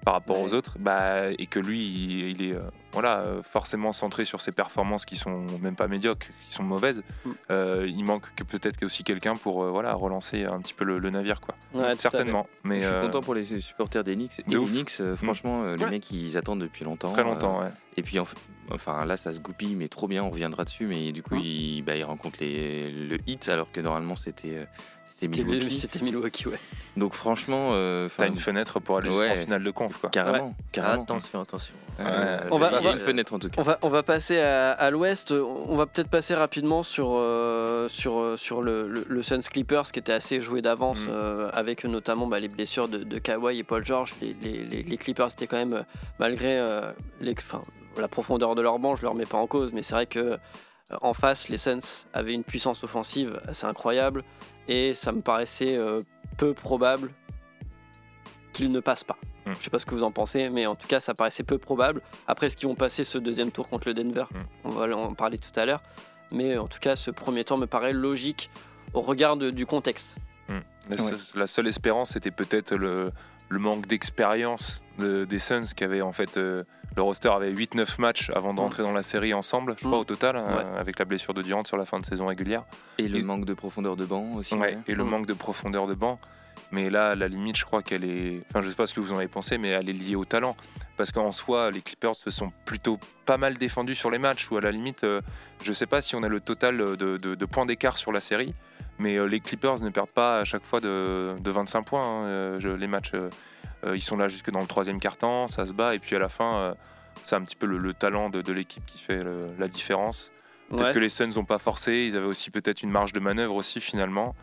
par rapport Ouais. aux autres, bah, et que lui, il, il est euh, voilà, euh, forcément centré sur ses performances qui sont même pas médiocres, qui sont mauvaises. Mm. Euh, il manque que peut-être aussi quelqu'un pour euh, voilà, relancer un petit peu le, le navire. Quoi. Ouais. Certainement. Mais je suis content pour les supporters des Knicks. Et de les ouf. Knicks, euh, franchement, les Ouais. mecs, ils attendent depuis longtemps. très longtemps. ouais. Et puis, enfin, là, ça se goupille, mais trop bien, on reviendra dessus. Mais du coup, Hein ils, bah, les, le hit, alors que normalement, c'était c'était Milwaukee. C'était Milwaukee, ouais. Donc, franchement, euh, T'as une fenêtre pour aller Ouais. jusqu'en finale de conf. Quoi. carrément. carrément. Attention, attention. Euh, On va- il y a on va- une fenêtre, en tout cas. On va, on va passer à, à l'ouest. On va peut-être passer rapidement sur, euh, sur, euh, sur le, le, le Suns Clippers qui était assez joué d'avance Mm. euh, avec notamment bah, les blessures de, de Kawhi et Paul George. Les, les, les- les Clippers étaient quand même, malgré euh, les- enfin, la profondeur de leur banc, je ne le remets pas en cause, mais c'est vrai que en face, les Suns avaient une puissance offensive assez incroyable et ça me paraissait euh, peu probable qu'ils ne passent pas. Mm. Je sais pas ce que vous en pensez, mais en tout cas, ça paraissait peu probable. Après, est-ce qu'ils vont passer ce deuxième tour contre le Denver Mm. On va en parler tout à l'heure. Mais en tout cas, ce premier tour me paraît logique au regard de- du contexte. La, seule- la seule espérance, c'était peut-être le, le manque d'expérience de- des Suns qui avaient en fait. euh, le roster avait 8-9 matchs avant d'entrer dans la série ensemble, je crois, Mm. au total, euh, Ouais. avec la blessure de Durant sur la fin de saison régulière. Et le manque de profondeur de banc aussi. Ouais, ouais. et le Mm. manque de profondeur de banc. Mais là, la limite, je crois qu'elle est. Enfin, je sais pas ce que vous en avez pensé, mais elle est liée au talent. Parce qu'en soi, les Clippers se sont plutôt pas mal défendus sur les matchs, ou à la limite, euh, je sais pas si on a le total de, de- de points d'écart sur la série, mais euh, les Clippers ne perdent pas à chaque fois de, de 25 points. hein. Euh, je- les matchs, euh, ils sont là jusque dans le troisième quart-temps, ça se bat, et puis à la fin, euh, c'est un petit peu le, le talent de, de l'équipe qui fait le- la différence. Peut-être Ouais. que les Suns n'ont pas forcé, ils avaient aussi peut-être une marge de manœuvre aussi finalement.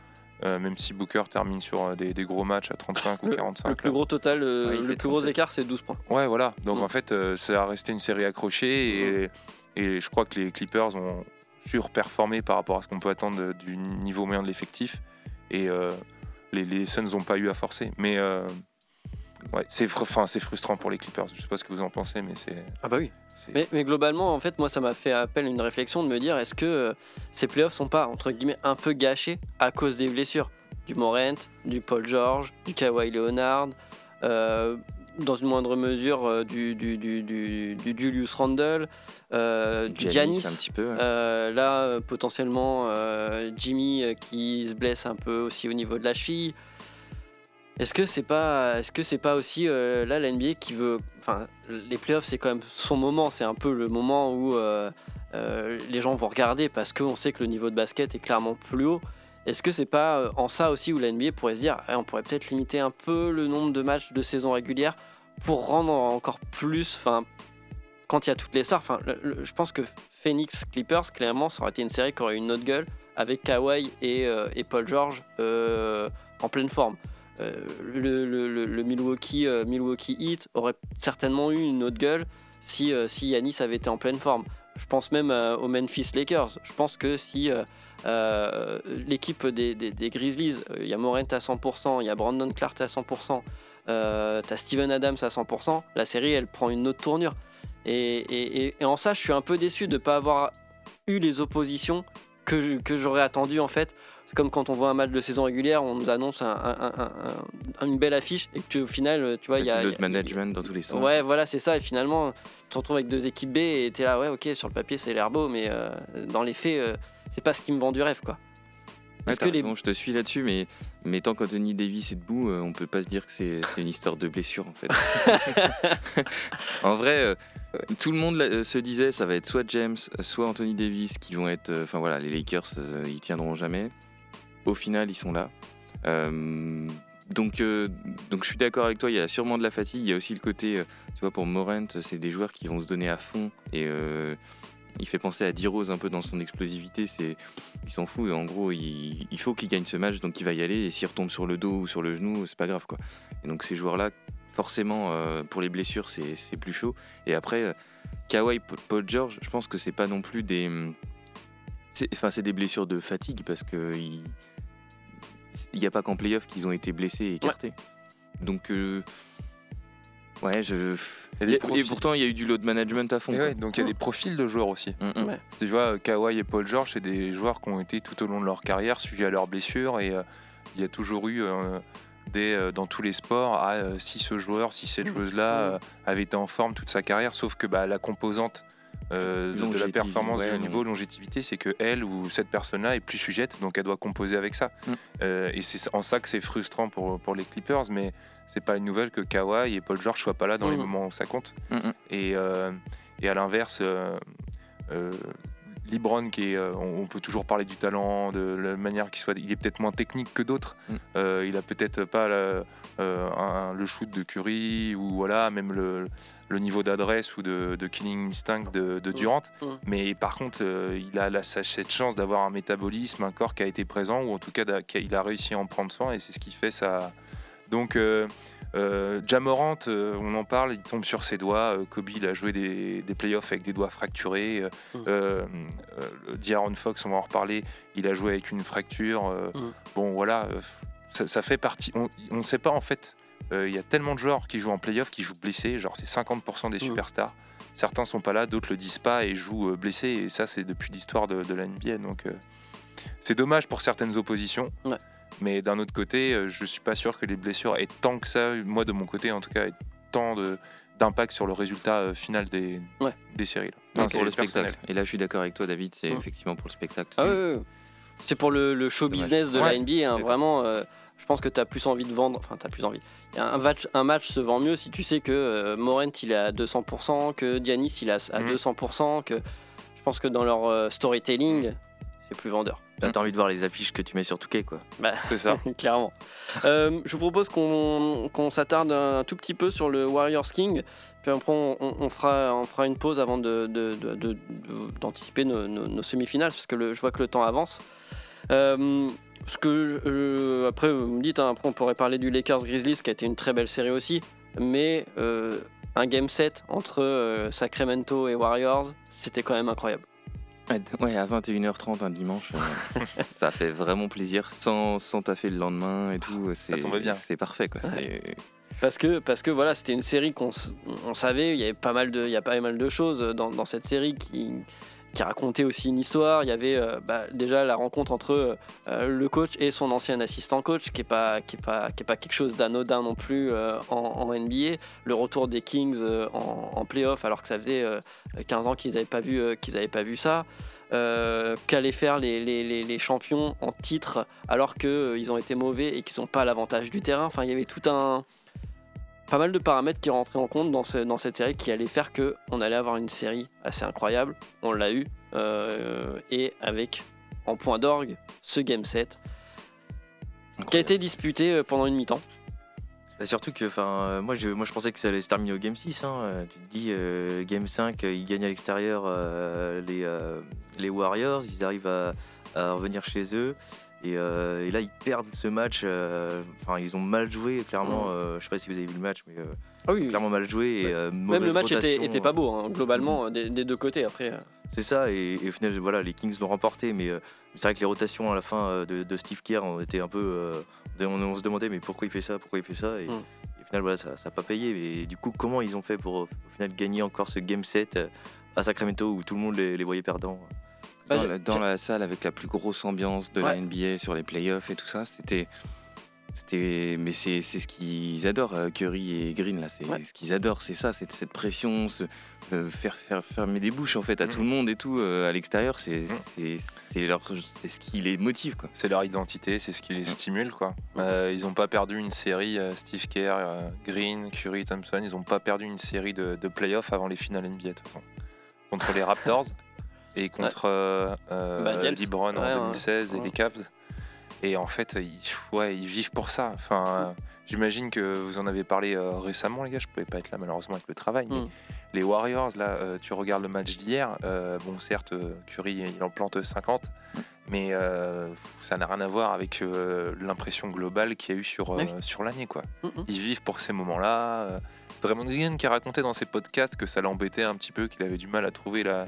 Euh, même si Booker termine sur euh, des, des gros matchs à 35 ou Le, 45. le plus là. gros total, euh, Ouais, le plus gros 37. écart, c'est 12 points. Ouais, voilà. Donc Mm. en fait, euh, ça a resté une série accrochée et, et je crois que les Clippers ont surperformé par rapport à ce qu'on peut attendre de- du niveau moyen de l'effectif. Et euh, les, les Suns n'ont pas eu à forcer. Mais euh, ouais, c'est fr- enfin, c'est frustrant pour les Clippers. Je sais pas ce que vous en pensez, mais c'est. Ah bah oui. c'est- Mais, mais globalement, en fait, moi, ça m'a fait appel à une réflexion de me dire est-ce que euh, ces playoffs sont pas, entre guillemets, un peu gâchés à cause des blessures? Du Morent, du Paul George, du Kawhi Leonard, euh, dans une moindre mesure euh, du, du, du, du- du Julius Randle, euh, du Giannis. un petit peu. ouais. Euh, là, euh, potentiellement, euh, Jimmy qui se blesse un peu aussi au niveau de la cheville. Est-ce que c'est pas, est-ce que c'est pas aussi là la NBA qui veut, enfin, les playoffs c'est quand même son moment, c'est un peu le moment où les gens vont regarder parce qu'on sait que le niveau de basket est clairement plus haut. Est-ce que c'est pas euh, en ça aussi où la NBA pourrait se dire, eh, on pourrait peut-être limiter un peu le nombre de matchs de saison régulière pour rendre encore plus, enfin, quand il y a toutes les stars, je pense que Phoenix Clippers, clairement, ça aurait été une série qui aurait eu une autre gueule avec Kawhi et, euh, Paul George euh, en pleine forme. Le, Milwaukee, Milwaukee Heat aurait certainement eu une autre gueule si, si Yanis avait été en pleine forme. Je pense même aux Memphis Lakers. Je pense que si euh, euh, l'équipe des, des- des Grizzlies, euh, il y a Morant à 100%, il y a Brandon Clark à 100%, euh, t'as Steven Adams à 100%, la série elle prend une autre tournure. Et, et- et- et en ça, je suis un peu déçu de ne pas avoir eu les oppositions que, j'aurais attendu en fait. C'est comme quand on voit un match de saison régulière, on nous annonce un- un- un- un- une belle affiche et que au final, tu vois, il y a. le y management dans tous les sens. Ouais, voilà, c'est ça. Et finalement, tu te retrouves avec deux équipes B et t'es là, ouais, ok, sur le papier, c'est l'air beau, mais euh, dans les faits, euh, c'est pas ce qui me vend du rêve, quoi. Ouais, les- je te suis là-dessus, mais, mais tant qu'Anthony Davis est debout, euh, on peut pas se dire que c'est une histoire de blessure en fait. en vrai, euh, tout le monde euh, se disait ça va être soit James, soit Anthony Davis qui vont être. euh, Enfin voilà, les Lakers, ils tiendront jamais. Au final, ils sont là. Donc, donc je suis d'accord avec toi, il y a sûrement de la fatigue. Il y a aussi le côté, tu vois, pour Morant, c'est des joueurs qui vont se donner à fond et. Il fait penser à D-Rose un peu dans son explosivité. C'est, il s'en fout et en gros, il, il faut qu'il gagne ce match, donc il va y aller. Et s'il retombe sur le dos ou sur le genou, c'est pas grave quoi. Et donc ces joueurs-là, forcément, euh, pour les blessures, c'est, plus chaud. Et après, Kawhi, Paul- George, je pense que c'est pas non plus des, c'est, enfin c'est des blessures de fatigue parce que il il n'y a pas qu'en playoff qu'ils ont été blessés et écartés. Donc euh, ouais, je et, pourtant il y a eu du load management à fond. Ouais, donc il y a des profils de joueurs aussi. Mm, mm. Ouais. Tu vois, Kawhi et Paul George, c'est des joueurs qui ont été tout au long de leur carrière suivis à leurs blessures et euh, il y a toujours eu euh, des, euh, dans tous les sports, ah, euh, si ce joueur, si cette joueuse-là euh, avait été en forme toute sa carrière, sauf que bah, la composante euh, de- de, la performance ouais, du niveau longévité, c'est que elle ou cette personne-là est plus sujette, donc elle doit composer avec ça. Mm. Euh, et c'est en ça que c'est frustrant pour, pour les Clippers, mais c'est pas une nouvelle que Kawhi et Paul George soient pas là dans les moments où ça compte. Mm, mm. Et, euh, et à l'inverse, Libron, qui est, euh, on on peut toujours parler du talent, de la manière qu'il soit, il est peut-être moins technique que d'autres. Mm. Euh, il a peut-être pas la- euh, un- le shoot de Curry ou voilà même le, le niveau d'adresse ou de, de killing instinct de, de Durant. Mm. Mais par contre, euh, il a la, cette chance d'avoir un métabolisme, un corps qui a été présent ou en tout cas qu'il a réussi à en prendre soin et c'est ce qui fait ça. Donc euh, Jamorant, euh, on en parle, il tombe sur ses doigts. Euh, Kobe, il a joué des, des playoffs avec des doigts fracturés. Euh, Mm. euh, D'Aaron Fox, on va en reparler, il a joué avec une fracture. Mm. Bon, voilà, ça, ça fait partie. On ne sait pas en fait. Il y a tellement de joueurs qui jouent en playoff qui jouent blessés, genre c'est 50% des Mm. superstars. Certains sont pas là, d'autres le disent pas et jouent blessés. Et ça, c'est depuis l'histoire de, de la NBA. Donc, c'est dommage pour certaines oppositions. Ouais. Mais d'un autre côté, euh, je suis pas sûr que les blessures aient tant que ça, moi de mon côté en tout cas, aient tant de- d'impact sur le résultat euh, final des, Ouais. des séries. Enfin, pour le personnel. spectacle. Et là, je suis d'accord avec toi, David. C'est Mm. effectivement pour le spectacle. Ah C'est- pour le, le show Dommage. business de Ouais. la NBA. hein, vraiment, euh, je pense que tu as plus envie de vendre. Enfin, tu as plus envie. Un, match, un match se vend mieux si tu sais que euh, Morent il est à 200%, que Giannis il est à, à Mhm. 200%, que je pense que dans leur euh, storytelling, c'est plus vendeur. Là, t'as envie de voir les affiches que tu mets sur Touquet, quoi. Bah, C'est ça. clairement. Euh, je vous propose qu'on qu'on s'attarde un tout petit peu sur le Warriors King. Puis après, on, fera, on fera une pause avant d'anticiper de, de, de- de- d'anticiper nos, nos- nos semi-finales, parce que le- je vois que le temps avance. Euh, ce que je- je- après, vous me dites, hein, après, on pourrait parler du Lakers Grizzlies, qui a été une très belle série aussi. Mais euh, un game set entre euh, Sacramento et Warriors, c'était quand même incroyable. Ouais, à 21h30 un dimanche, euh, ça fait vraiment plaisir sans, sans taffer le lendemain et tout. C'est, tombait bien. C'est parfait quoi. Ouais. C'est- Parce que, parce que voilà, c'était une série qu'on on savait, il y avait pas mal de, il y a pas mal de choses dans, dans cette série qui, qui racontait aussi une histoire. Il y avait euh, bah, déjà la rencontre entre euh, le coach et son ancien assistant coach, qui est pas, qui pas, pas quelque chose d'anodin non plus euh, en, NBA. Le retour des Kings euh, en, en playoff, alors que ça faisait euh, 15 ans qu'ils n'avaient pas vu, euh, pas vu ça. Euh, qu'allaient faire les, les- les- les champions en titre alors qu'ils ont été mauvais et qu'ils n'ont pas l'avantage du terrain. Enfin, il y avait tout un, pas mal de paramètres qui rentraient en compte dans, ce- dans cette série qui allaient faire que on allait avoir une série assez incroyable. On l'a eu. euh, et avec en point d'orgue ce game set qui a été disputé euh, pendant une mi-temps. Bah, surtout que, enfin, euh, moi, je, moi je pensais que ça allait se terminer au game 6. hein. Tu te dis, euh, game 5, euh, ils gagnent à l'extérieur euh, les, euh, les Warriors, ils arrivent à, à revenir chez eux. Et, euh, et là, ils perdent ce match. euh, Enfin, ils ont mal joué, clairement. euh, je sais pas si vous avez vu le match, mais euh, Ah oui, clairement mal joué. Et, Même le match était, pas beau, hein, globalement, des, des deux côtés. Après, C'est ça, et, et au final, voilà, les Kings l'ont remporté, mais c'est vrai que les rotations à la fin de, de Steve Kerr ont été un peu. on, on se demandait, mais pourquoi il fait ça Pourquoi il fait ça Et, Mm. et au final, voilà, ça n'a pas payé. Mais du coup, comment ils ont fait pour au final gagner encore ce game set à Sacramento où tout le monde les, les voyait perdants Bah, dans, la, dans la salle avec la plus grosse ambiance de Ouais. la NBA sur les playoffs et tout ça, c'était. C'était, mais c'est c'est ce qu'ils adorent, euh, Curry et Green là. C'est Ouais. ce qu'ils adorent, c'est ça, c'est cette pression, ce- euh, faire, faire fermer des bouches en fait à Mhm. tout le monde et tout euh, à l'extérieur. C'est Mhm. c'est c'est leur- c'est ce qui les motive quoi. C'est leur identité, c'est ce qui les stimule. Quoi. Euh, ils n'ont pas perdu une série, euh, Steve Kerr, euh, Green, Curry, Thompson, ils n'ont pas perdu une série de, de playoffs avant les finales NBA de toute façon. Contre les Raptors et contre euh, euh, Bah, Ouais, en ouais. 2016 et Ouais. les Cavs. Et en fait, ils, ouais, ils vivent pour ça. Enfin, euh, J'imagine que vous en avez parlé euh, récemment, les gars. Je pouvais pas être là malheureusement avec le travail. Mais Mm. les Warriors, là, euh, tu regardes le match d'hier. bon, certes, Curry, il en plante 50. Mais ça n'a rien à voir avec l'impression globale qu'il y a eu sur, Oui. sur l'année. quoi. mm, mm. Ils vivent pour ces moments-là. C'est Draymond Green qui a raconté dans ses podcasts que ça l'embêtait un petit peu, qu'il avait du mal à trouver la,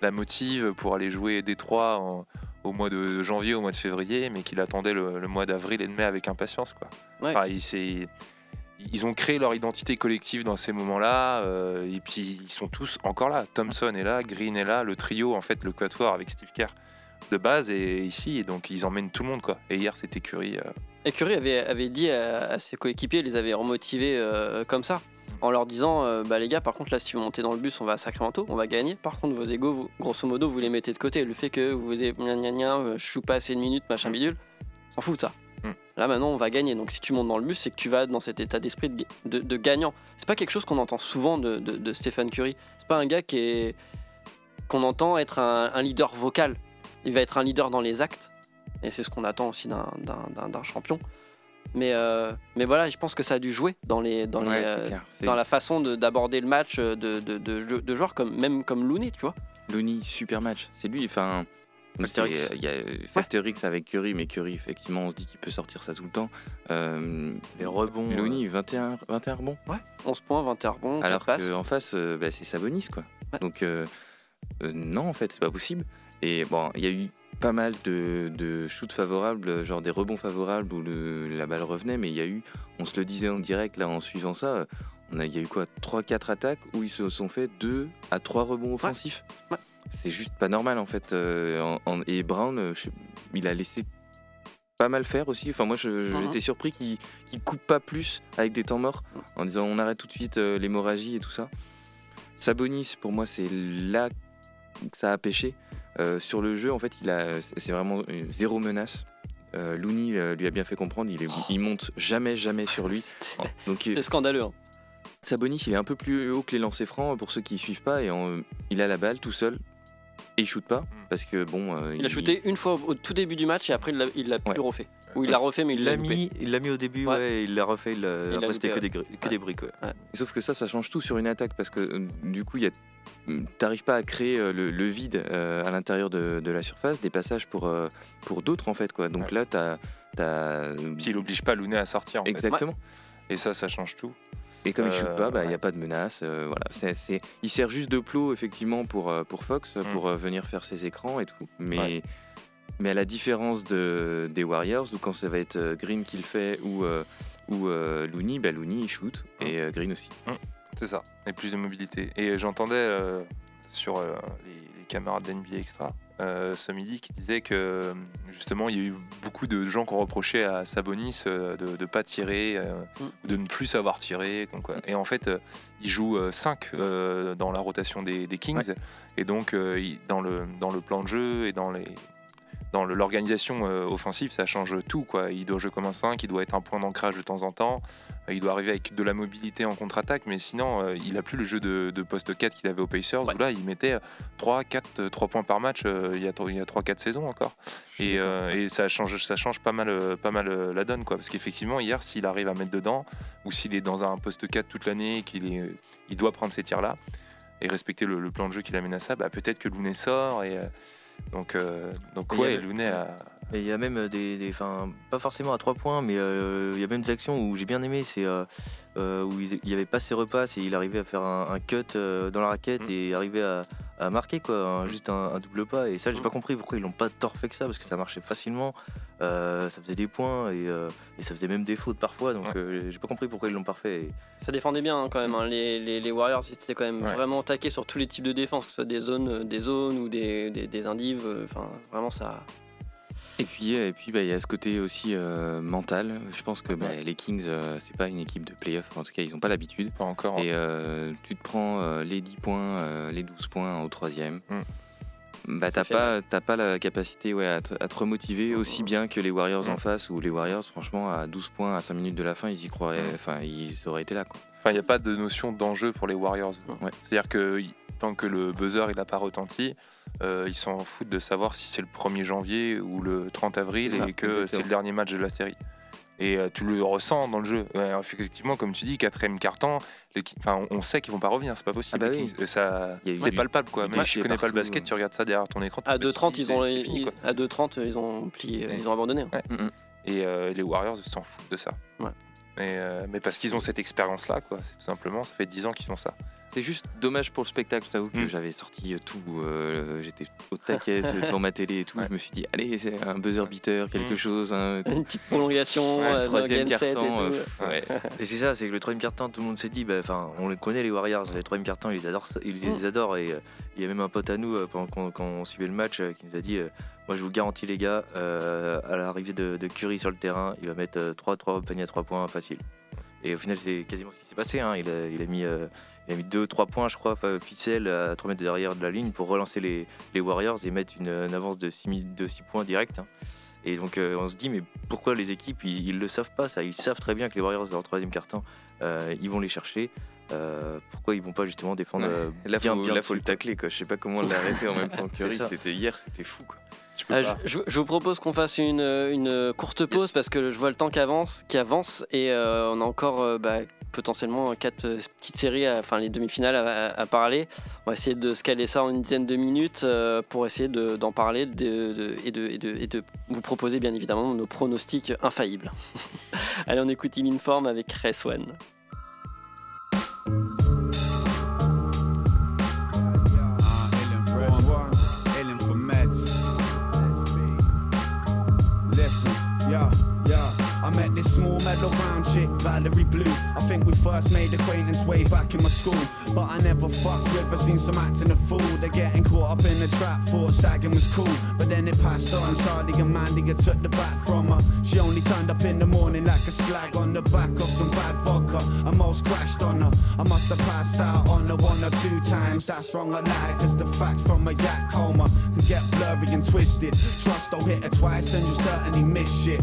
la motive pour aller jouer Détroit en- au mois de janvier, au mois de février, mais qu'il attendait le, le mois d'avril et de mai avec impatience. Quoi. Ouais. Enfin, il s'est- ils ont créé leur identité collective dans ces moments-là, euh, et puis ils sont tous encore là. Thompson est là, Green est là, le trio, en fait, le quatuor avec Steve Kerr de base est ici, et donc ils emmènent tout le monde. Quoi. Et hier, c'était Curry. euh, Et Curry avait, avait dit à, à ses coéquipiers, les avait remotivés euh, comme ça, en leur disant euh, Bah les gars, par contre, là, si vous montez dans le bus, on va à Sacramento, on va gagner. Par contre, vos égos, vous- grosso modo, vous les mettez de côté. Le fait que vous dites gna gna gna, euh, je joue pas assez de minutes, machin bidule, s'en fout ça. Mm. Là, maintenant, on va gagner. Donc, si tu montes dans le bus, c'est que tu vas dans cet état d'esprit de, de- de gagnant. C'est pas quelque chose qu'on entend souvent de, Stephen Curry. C'est pas un gars qui est qu'on entend être un, un leader vocal. Il va être un leader dans les actes. Et c'est ce qu'on attend aussi d'un champion. Mais, euh, mais voilà, je pense que ça a dû jouer dans, les, dans, Ouais, les, euh, dans la façon de- d'aborder le match euh, de, de, de, joueurs, comme, même comme Looney, tu vois. Looney, super match. C'est lui. Enfin, Factor c'est- X. Il y a euh, Factor X avec Curry, mais Curry, effectivement, on se dit qu'il peut sortir ça tout le temps. Euh, Les rebonds. Looney, 21, 21 rebonds. 11 points, 21 rebonds, 4 Alors qu'en face, euh, bah, c'est Sabonis, quoi. Ouais. Donc, euh, euh, non, en fait, c'est pas possible. Et bon, il y a eu pas mal de, de shoots favorables, genre des rebonds favorables où le- la balle revenait, mais il y a eu, on se le disait en direct, là, en suivant ça, on a, il y a eu quoi 3-4 attaques où ils se sont fait 2 à 3 rebonds offensifs. Ouais. C'est juste pas normal, en fait. euh, en- en- et Brown, euh, je il a laissé pas mal faire aussi. Enfin, moi, Mhm. j'étais surpris qu'il qu'il coupe pas plus avec des temps morts en disant on arrête tout de suite euh, l'hémorragie et tout ça. Sabonis, pour moi, c'est là que ça a pêché. Euh, sur le jeu, en fait, il a, c'est vraiment euh, zéro menace. Euh, Looney euh, lui a bien fait comprendre, il, est, il monte jamais, jamais sur lui. Donc, il- C'est scandaleux. hein. Sabonis, il est un peu plus haut que les lancers francs pour ceux qui suivent pas, et en- il a la balle tout seul. Et il shoot pas parce que bon. euh, Il a shooté une fois au tout début du match et après il l'a- plus refait. Ou il l'a refait mais il Il l'a mis, il l'a mis au début, Ouais. ouais, il l'a refait. il l'a après, c'était que, des, que ouais. des briques. ouais. Sauf que ça, ça change tout sur une attaque parce que euh, du coup, il y a T'arrives pas à créer euh, le, le vide euh, à l'intérieur de, de la surface, des passages pour, euh, pour d'autres en fait. Quoi. Donc là, t'as. as... Puis il oblige pas Looney à sortir. en fait. Exactement. Et ça, ça change tout. Et comme il Euh, shoot pas, bah, il n'y ouais. a pas de menace. euh, voilà. C'est- c'est- Il sert juste de plot effectivement pour, euh, pour Fox, Mm. pour euh, venir faire ses écrans et tout. Mais, Ouais. mais à la différence de, des Warriors, où quand ça va être euh, Green qui le fait ou, euh, ou euh, Looney, bah, Looney il shoot Mm. et euh, Green aussi. C'est ça, et plus de mobilité. Et j'entendais euh, sur euh, les, les camarades d'NBA Extra euh, ce midi qui disaient que justement il y a eu beaucoup de gens qui ont reproché à Sabonis euh, de ne pas tirer euh, Mm. ou de ne plus savoir tirer. Et en fait, euh, il joue 5 dans la rotation des, des Kings. Et donc, euh, il- dans, le, dans le plan de jeu et dans les, dans l'organisation euh, offensive, ça change tout. Quoi. Il doit jouer comme un 5, il doit être un point d'ancrage de temps en temps, euh, il doit arriver avec de la mobilité en contre-attaque, mais sinon, euh, il a plus le jeu de, de poste 4 qu'il avait au Pacers, où là, il mettait 3, 4, 3 points par match il y a, il y a 3-4 saisons encore. Et, euh, et ça, change, ça change pas mal, pas mal la donne. Quoi. Parce qu'effectivement, hier, s'il arrive à mettre dedans, ou s'il est dans un poste 4 toute l'année et qu'il il doit prendre ces tirs-là, et respecter le, le plan de jeu qu'il amène à ça, bah, peut-être que Looney sort. Et, donc, euh, donc ouais, a. Et il y a même euh, des, des- enfin, pas forcément à trois points, mais euh, il y a même des actions où j'ai bien aimé, c'est euh, euh, où il il y avait pas ses repasses et il arrivait à faire un, un cut euh, dans la raquette Mm. et arrivait à, à marquer quoi, un- juste un, un double pas. Et ça, j'ai Mm. pas compris pourquoi ils l'ont pas tort fait que ça, parce que ça marchait facilement, euh, ça faisait des points et, euh, et ça faisait même des fautes parfois. Donc Ouais. euh, j'ai pas compris pourquoi ils l'ont pas fait. Et- Ça défendait bien hein, quand même. hein. Les, les- les Warriors étaient quand même Ouais. vraiment taqués sur tous les types de défense, que ce soit des zones, des zones ou des, des, des indives. euh, Enfin, vraiment ça. Et puis, et puis bah, il y a ce côté aussi euh, mental. Je pense que bah, les Kings, euh, c'est pas une équipe de playoff. En tout cas, ils n'ont pas l'habitude. Pas encore. Et euh, tu te prends euh, les 10 points, euh, les 12 points au troisième. Mm. Bah, t'as pas, t'as pas la capacité ouais, à, te, à te remotiver aussi bien que les Warriors Mm. en face, où les Warriors, franchement, à 12 points, à 5 minutes de la fin, ils y croiraient, Mm. enfin, ils auraient été là. Quoi. Enfin, il n'y a pas de notion d'enjeu pour les Warriors. Ouais. C'est-à-dire que tant que le buzzer il n'a pas retenti, euh, ils s'en foutent de savoir si c'est le 1er janvier ou le 30 avril ça, et que c'est le dernier match de la série. Et euh, tu le ressens dans le jeu. Ouais, effectivement, comme tu dis, quatrième carton, enfin, on sait qu'ils vont pas revenir, c'est pas possible. Ah bah oui. Kings. Euh, ça, c'est palpable quoi. Même si tu connais pas le basket, tu regardes ça derrière ton écran. À te dis, 2-30, ils ont, fini, ils- quoi. à 2-30, ils ont plié, Ouais. ils ont abandonné. hein. Mm, mm. Et euh, les Warriors s'en foutent de ça. Ouais. Mais, euh, mais parce qu'ils ont cette expérience-là, quoi. C'est tout simplement, ça fait 10 ans qu'ils font ça. C'est juste dommage pour le spectacle, je t'avoue que Mm. j'avais sorti euh, tout, euh, j'étais au taquet devant ma télé et tout, Ouais. je me suis dit, allez, c'est un buzzer beater, quelque Mm. chose, hein, Une petite prolongation, Ouais, euh, le troisième et carton, euh, ouais. Et c'est ça, c'est que le troisième carton, tout le monde s'est dit, bah, enfin, on les connaît les Warriors, les troisième carton, ils adorent, ça- ils les adorent. Et euh, il y a même un pote à nous, euh, pendant qu'on quand on suivait le match, euh, qui nous a dit, euh, moi je vous garantis les gars, euh, à l'arrivée de, de Curry sur le terrain, il va mettre 3, 3 paniers à 3 points facile. Et au final, c'est quasiment ce qui s'est passé. hein. Il, a, il a mis, euh, il a mis 2-3 points, je crois, ficelle à 3 mètres derrière de la ligne pour relancer les, les Warriors et mettre une, une avance de 6, de 6 points direct. hein. Et donc euh, on se dit mais pourquoi les équipes ils, ils le savent pas ça? Ils savent très bien que les Warriors dans leur troisième carton euh, ils vont les chercher. Euh, pourquoi ils vont pas justement défendre Ouais. Là, bien faut, bien là, faut le tacler, quoi. Je sais pas comment l'arrêter en même temps que Curry. C'était hier, c'était fou, quoi. Ah, je, je- je vous propose qu'on fasse une, une courte pause Yes. parce que je vois le temps qui avance, qui avance et euh, on a encore euh, bah, potentiellement quatre euh, petites séries, enfin les demi-finales à, parler. On va essayer de se caler ça en une dizaine de minutes euh, pour essayer de- d'en parler et, de, vous proposer bien évidemment nos pronostics infaillibles. Allez, on écoute Im Inform avec Ress I met this small mellow round chick, Valerie Blue. I think we first made acquaintance way back in my school. But I never fucked with her, seen some acting a fool. They're getting caught up in the trap, thought sagging was cool. But then it passed on, Charlie and Mandy had took the back from her. She only turned up in the morning like a slag on the back of some bad vodka. I most crashed on her. I must have passed out on her one or two times. That's wrong, I lie, cause the facts from a yak coma can get blurry and twisted. Trust don't hit her twice and you'll certainly miss shit.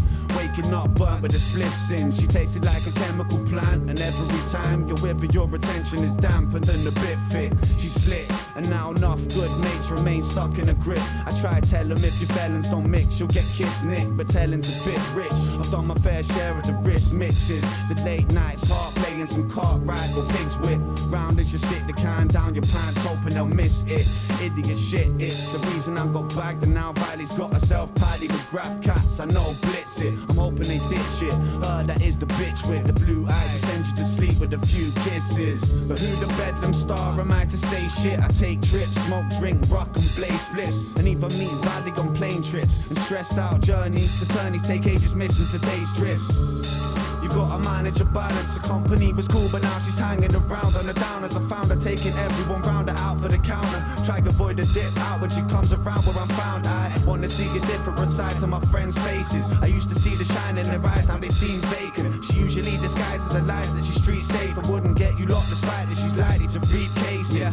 Waking up burnt with a spliff in. She tasted like a chemical plant, and every time you're with her, your attention is dampened and a bit fit. She slit, and now enough good mates remain stuck in a grip. I try to tell them if you felons don't mix, you'll get kids nicked, but telling's a bit rich. I've done my fair share of the wrist mixes, the late nights, hard playing some cart ride or pigs whip. Round as you stick the kind down your pants, hoping they'll miss it. Idiot shit, it's the reason I got bagged, and now Riley's got herself paddy with graph cats. I know blitz it, I'm hoping they ditch it. Her that is the bitch with the blue eyes send you to sleep with a few kisses. But who the bedlam star am I to say shit? I take trips, smoke, drink, rock, and blaze splits. And even meet Valley on plane trips and stressed out journeys. The turnies take ages missing today's drifts. You gotta manage your balance. The company was cool, but now she's hanging around on the downers. I found her taking everyone round her out for the counter. Try to avoid the dip out when she comes around where I'm found. I wanna see a different side to my friends' faces. I used to see the shine in their eyes, now they seem vacant. She usually disguises her lies that she's street safe and wouldn't get you locked despite that she's likely to read cases. Yeah.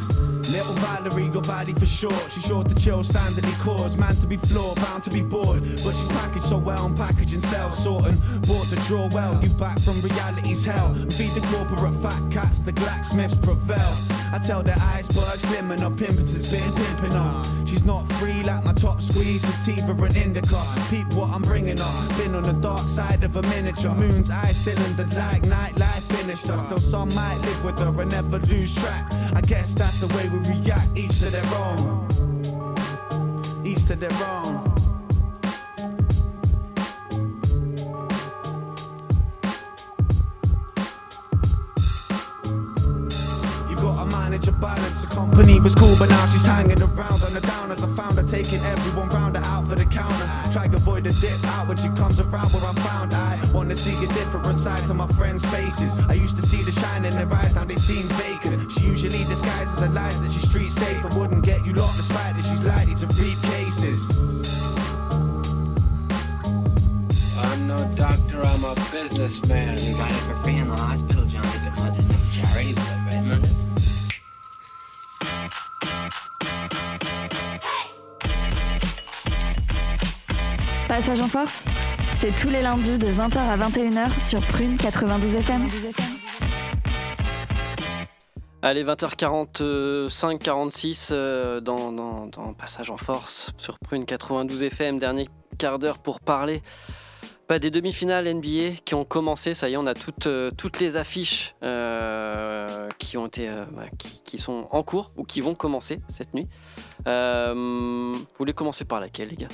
Little Valerie, got Valley for short. She's sure to chill, standardly cause. Man to be flawed, bound to be bored. But she's packaged so well, and packaging cells, sorting. Bought to draw well, you back from reality's hell. And feed the corporate fat cats, the blacksmiths prevail. I tell the iceberg slimming up, pimping has been pimping her. She's not free like my top squeeze, sativa and indica. Peep what I'm bringing her. Been on the dark side of a miniature. Moon's eye cylinder like nightlife finished her. Still some might live with her and never lose track. I guess that's the way we react, each to their own. Each to their own. Manage your balance. Company was cool, but now she's hanging around on the downers. I found her taking everyone round her out for the counter. Try to avoid the dip out when she comes around where I'm found. I wanna see a different side to my friends' faces. I used to see the shine in their eyes, now they seem vacant. She usually disguises her lies that she's street safe and wouldn't get you locked despite that she's likely to read cases. I'm no doctor, I'm a businessman. You got it for free in the hospital, Passage en force, c'est tous les lundis de 20h à 21h sur Prune 92 FM. Allez, 20h45, 46 euh, dans, Passage en Force sur Prune 92 FM, dernier quart d'heure pour parler bah, des demi-finales NBA qui ont commencé. Ça y est, on a toutes, euh, les affiches euh, qui, ont été, bah, qui, sont en cours ou qui vont commencer cette nuit. Vous voulez commencer par laquelle, les gars?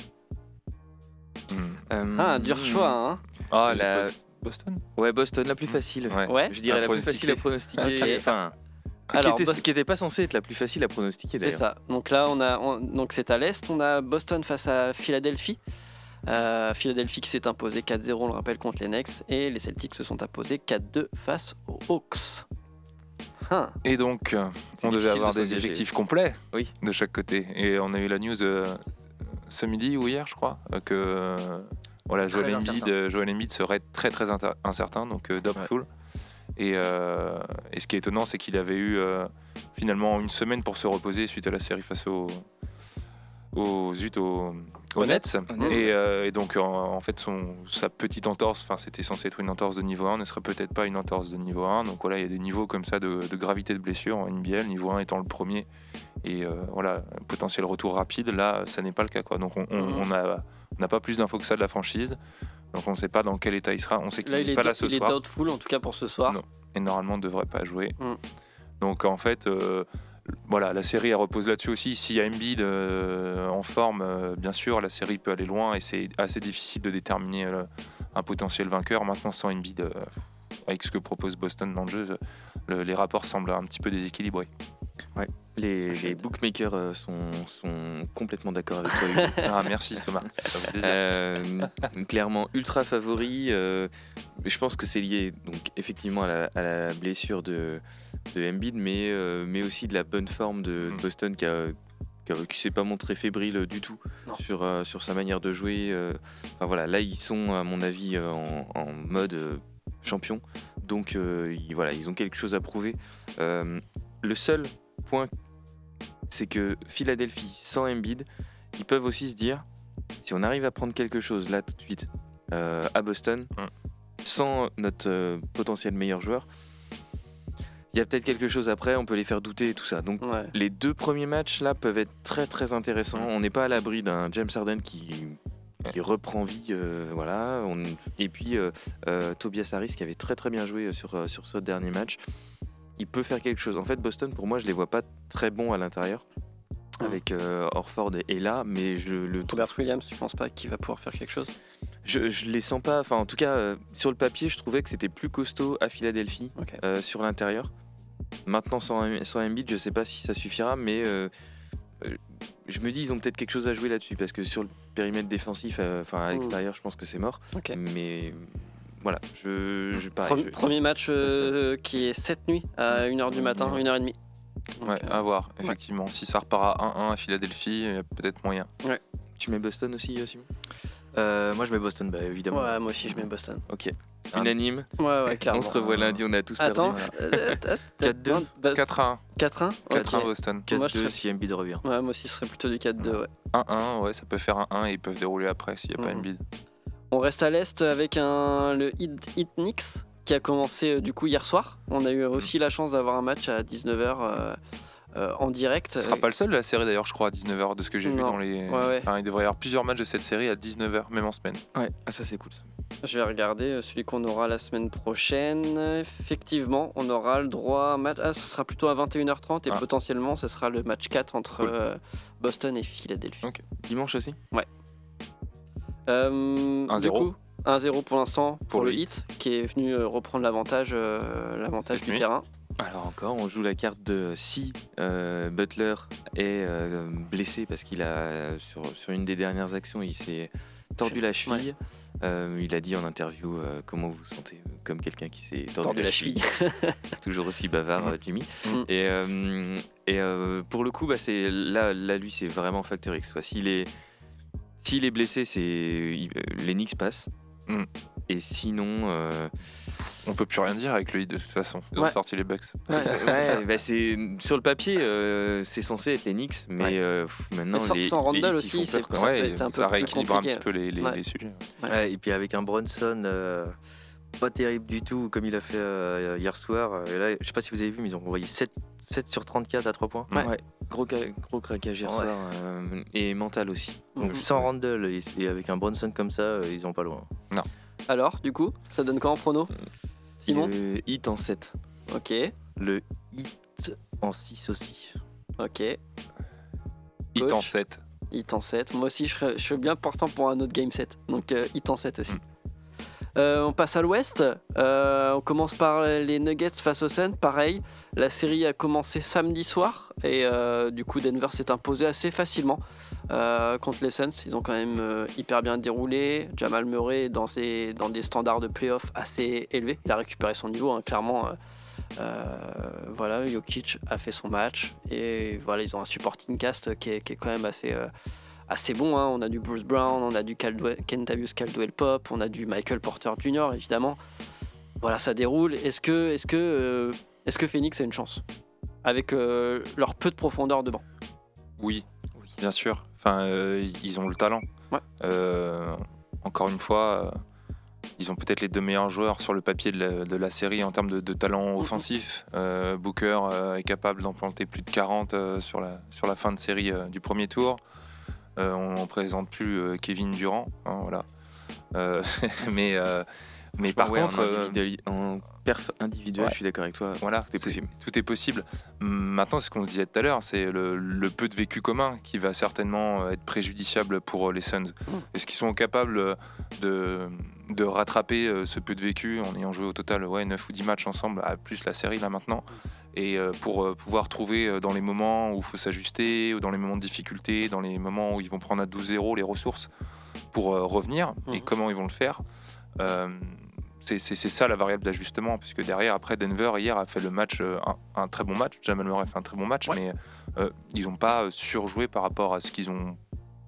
Euh, Ah, dur choix, hein Ah, La- la... Boston Ouais, Boston, la plus facile. Ouais. Ouais. Je dirais la plus facile à pronostiquer. Ok. Enfin, Alors, qui, était, Bos- qui était pas censée être la plus facile à pronostiquer C'est d'ailleurs. ça. Donc là, on a, on- donc c'est à l'est. On a Boston face à Philadelphie. Euh, Philadelphie qui s'est imposé 4-0, on le rappelle, contre les Knicks. Et les Celtics se sont imposés 4-2 face aux Hawks. Hein. Et donc, C'est on devait avoir de des effectifs complets Oui. de chaque côté. Et on a eu la news euh, ce midi ou hier, je crois, euh, que euh, voilà, Joel Embiid, euh, Joel Embiid serait très très incertain, donc euh, doubtful. Et, euh, et ce qui est étonnant, c'est qu'il avait eu euh, finalement une semaine pour se reposer suite à la série face aux aux, aux Aux Nets. Nets. Mhm. Et, euh, et donc, en, en fait, son, sa petite entorse, enfin, c'était censé être une entorse de niveau 1, ne serait peut-être pas une entorse de niveau 1. Donc voilà, il y a des niveaux comme ça de, de gravité de blessure en NBA, le niveau 1 étant le premier. Et euh, voilà, potentiel retour rapide. Là, ça n'est pas le cas. Quoi. Donc on Mhm. on a- on n'a pas plus d'infos que ça de la franchise. Donc on ne sait pas dans quel état il sera. On sait qu'il Là, il n'est est, pas là do- ce il est doubtful, en tout cas pour ce soir. Non. et normalement ne devrait pas jouer. Mm. Donc en fait, euh, voilà, la série elle repose là-dessus aussi. S'il y a Embiid euh, en forme, euh, bien sûr, la série peut aller loin et c'est assez difficile de déterminer euh, un potentiel vainqueur. Maintenant, sans Embiid, avec ce que propose Boston dans le jeu, le- les rapports semblent un petit peu déséquilibrés. Les, les bookmakers euh, sont, sont complètement d'accord avec toi. Ah, merci Thomas. Euh, clairement ultra favori. euh, je pense que c'est lié donc effectivement à la, à la blessure de, de Embiid, mais, euh, mais aussi de la bonne forme de, de Mm. Boston qui a qui, qui s'est pas montré fébrile du tout Non. sur, sur sa manière de jouer. Enfin voilà, là ils sont à mon avis en, en mode champion, donc ils, voilà ils ont quelque chose à prouver. Le seul point, c'est que Philadelphie sans Embiid, ils peuvent aussi se dire si on arrive à prendre quelque chose là tout de suite euh, à Boston, Mm. sans notre euh, potentiel meilleur joueur, il y a peut-être quelque chose après, on peut les faire douter et tout ça. Donc Ouais. les deux premiers matchs là peuvent être très très intéressants. Mm. On n'est pas à l'abri d'un James Harden qui, qui reprend vie, euh, voilà. On- et puis euh, euh, Tobias Harris qui avait très très bien joué sur, sur ce dernier match. Il peut faire quelque chose. En fait, Boston, pour moi, je les vois pas très bons à l'intérieur. Mm. Avec euh, Orford et là, mais je le trouve Robert Williams, tu penses pas qu'il va pouvoir faire quelque chose? Je, je les sens pas. Enfin, en tout cas, euh, sur le papier, je trouvais que c'était plus costaud à Philadelphie euh, sur l'intérieur. Maintenant, sans, sans Embiid, je sais pas si ça suffira, mais je me dis ils ont peut-être quelque chose à jouer là-dessus parce que sur le périmètre défensif, enfin à Mm. l'extérieur, je pense que c'est mort. Mais voilà, je, je pareil, Premier, je- premier match euh, qui est cette nuit à 1h du matin, 1h30. Donc, Ouais, euh, à voir, effectivement. Si ça repart à 1-1 à Philadelphie, il y a peut-être moyen. Tu mets Boston aussi, euh, Simon? Euh, moi, je mets Boston, bah, évidemment. Ouais, moi aussi je mets Boston. Ok. Unanime. Ouais, ouais, clairement. On se revoit lundi, on a tous Attends, perdu. euh, euh, 4-2. bah, 4-1. 4-1 4-1 Ok. Boston. Moi, je 4-2 serais- si Embiid revient. Ouais, moi aussi ce serait plutôt du 4-2, ouais. 1-1, ouais, ça peut faire un 1 et ils peuvent dérouler après s'il n'y a pas Mhm. une bide. On reste à l'est avec un, le Heat, Heat Knicks qui a commencé euh, du coup hier soir. On a eu aussi la chance d'avoir un match à 19h en direct. Ce sera pas le seul de la série d'ailleurs, je crois, à 19h, de ce que j'ai vu dans les. Ouais, ouais. Enfin, il devrait y avoir plusieurs matchs de cette série à 19h, même en semaine. Ouais, ah, ça c'est cool. Je vais regarder euh, celui qu'on aura la semaine prochaine. Effectivement, on aura le droit à match. Ah, ce sera plutôt à 21h30 et Ah. potentiellement ce sera le match 4 entre Cool. euh, Boston et Philadelphie. Dimanche aussi? Euh, 1-0. du coup, 1-0 pour l'instant pour, Pour le Heat qui est venu euh, reprendre l'avantage euh, l'avantage du nuit. terrain. Alors encore, on joue la carte de si euh, Butler est euh, blessé parce qu'il a sur, sur une des dernières actions, il s'est tordu la cheville. Euh, il a dit en interview euh, comment vous vous sentez comme quelqu'un qui s'est tordu, Tordu la, la cheville. Toujours aussi bavard, euh, Jimmy. Mhm. Et, euh, et euh, pour le coup, bah, c'est là, là, lui, c'est vraiment facteur X. quoi. S'il est, s'il est blessé, c'est euh, les Knicks passent. Mhm. Et sinon, euh, On peut plus rien dire avec le hit de toute façon. Ils ont Ouais. sorti les Bucks. Ouais. Ouais, bah, c'est sur le papier, euh, c'est censé être Knicks, mais Ouais. euh, pff, maintenant Mais sans- les, sans Randall aussi, peur, ça peut ouais, être un peu ça plus rééquilibre un petit peu les, les- Ouais. les sujets. Ouais. Ouais, et puis avec un Bronson euh, pas terrible du tout, comme il a fait euh, hier soir. Et là, je sais pas si vous avez vu, mais ils ont envoyé 7, 7 sur 34 à 3 points. Ouais. Gros, ca- gros craquage hier Ouais. soir euh, et mental aussi. Mhm. Donc sans Randall et, et avec un Bronson comme ça, euh, ils ont pas loin. Alors, du coup, ça donne quoi en prono Simon Le hit en 7. Ok, Le hit en 6 aussi. ok. Hit Coach. en 7. Hit en 7. Moi aussi, je serais, je serais bien portant pour un autre game set. Donc, euh, hit en 7 aussi. Mm. Euh, on passe à l'ouest. Euh, on commence par les Nuggets face aux Suns. Pareil, la série a commencé samedi soir. Et euh, du coup, Denver s'est imposé assez facilement contre les Suns. Ils ont quand même hyper bien déroulé. Jamal Murray dans, des standards de playoff assez élevés. Il a récupéré son niveau, hein, clairement. voilà, Jokic a fait son match et voilà, ils ont un supporting cast qui est, quand même assez, assez bon. hein. On a du Bruce Brown, on a du Caldwell, Kentavious Caldwell Pop, on a du Michael Porter Jr. évidemment. Voilà, ça déroule. Est-ce que, est-ce que, euh, est-ce que Phoenix a une chance avec euh, leur peu de profondeur de banc Oui, bien sûr. Enfin, euh, ils ont le talent. Ouais. Encore une fois, ils ont peut-être les deux meilleurs joueurs sur le papier de la, de la série en termes de, de talent offensif. Euh, Booker euh, est capable d'en planter plus de 40 euh, sur, la, sur la fin de série du premier tour. Euh, on ne présente plus euh, Kevin Durant. hein, voilà. Euh, mais, euh, mais par Ouais, contre, en, euh, en perf individuel, Ouais. je suis d'accord avec toi. voilà, Tout est possible. Tout est possible. Maintenant, c'est ce qu'on se disait tout à l'heure, c'est le, le peu de vécu commun qui va certainement euh, être préjudiciable pour les Suns. Est-ce qu'ils sont capables de, de rattraper ce peu de vécu en ayant joué au total ouais, 9 ou 10 matchs ensemble, à plus la série là maintenant? Et euh, pour euh, pouvoir trouver euh, dans les moments où il faut s'ajuster, ou dans les moments de difficulté, dans les moments où ils vont prendre à 12-0 les ressources pour revenir, et Mhm. comment ils vont le faire. Euh, c'est ça la variable d'ajustement, puisque derrière, après, Denver, hier, a fait le match, un, un très bon match. Jamal Murray a fait un très bon match, mais euh, ils n'ont pas surjoué par rapport à ce qu'ils ont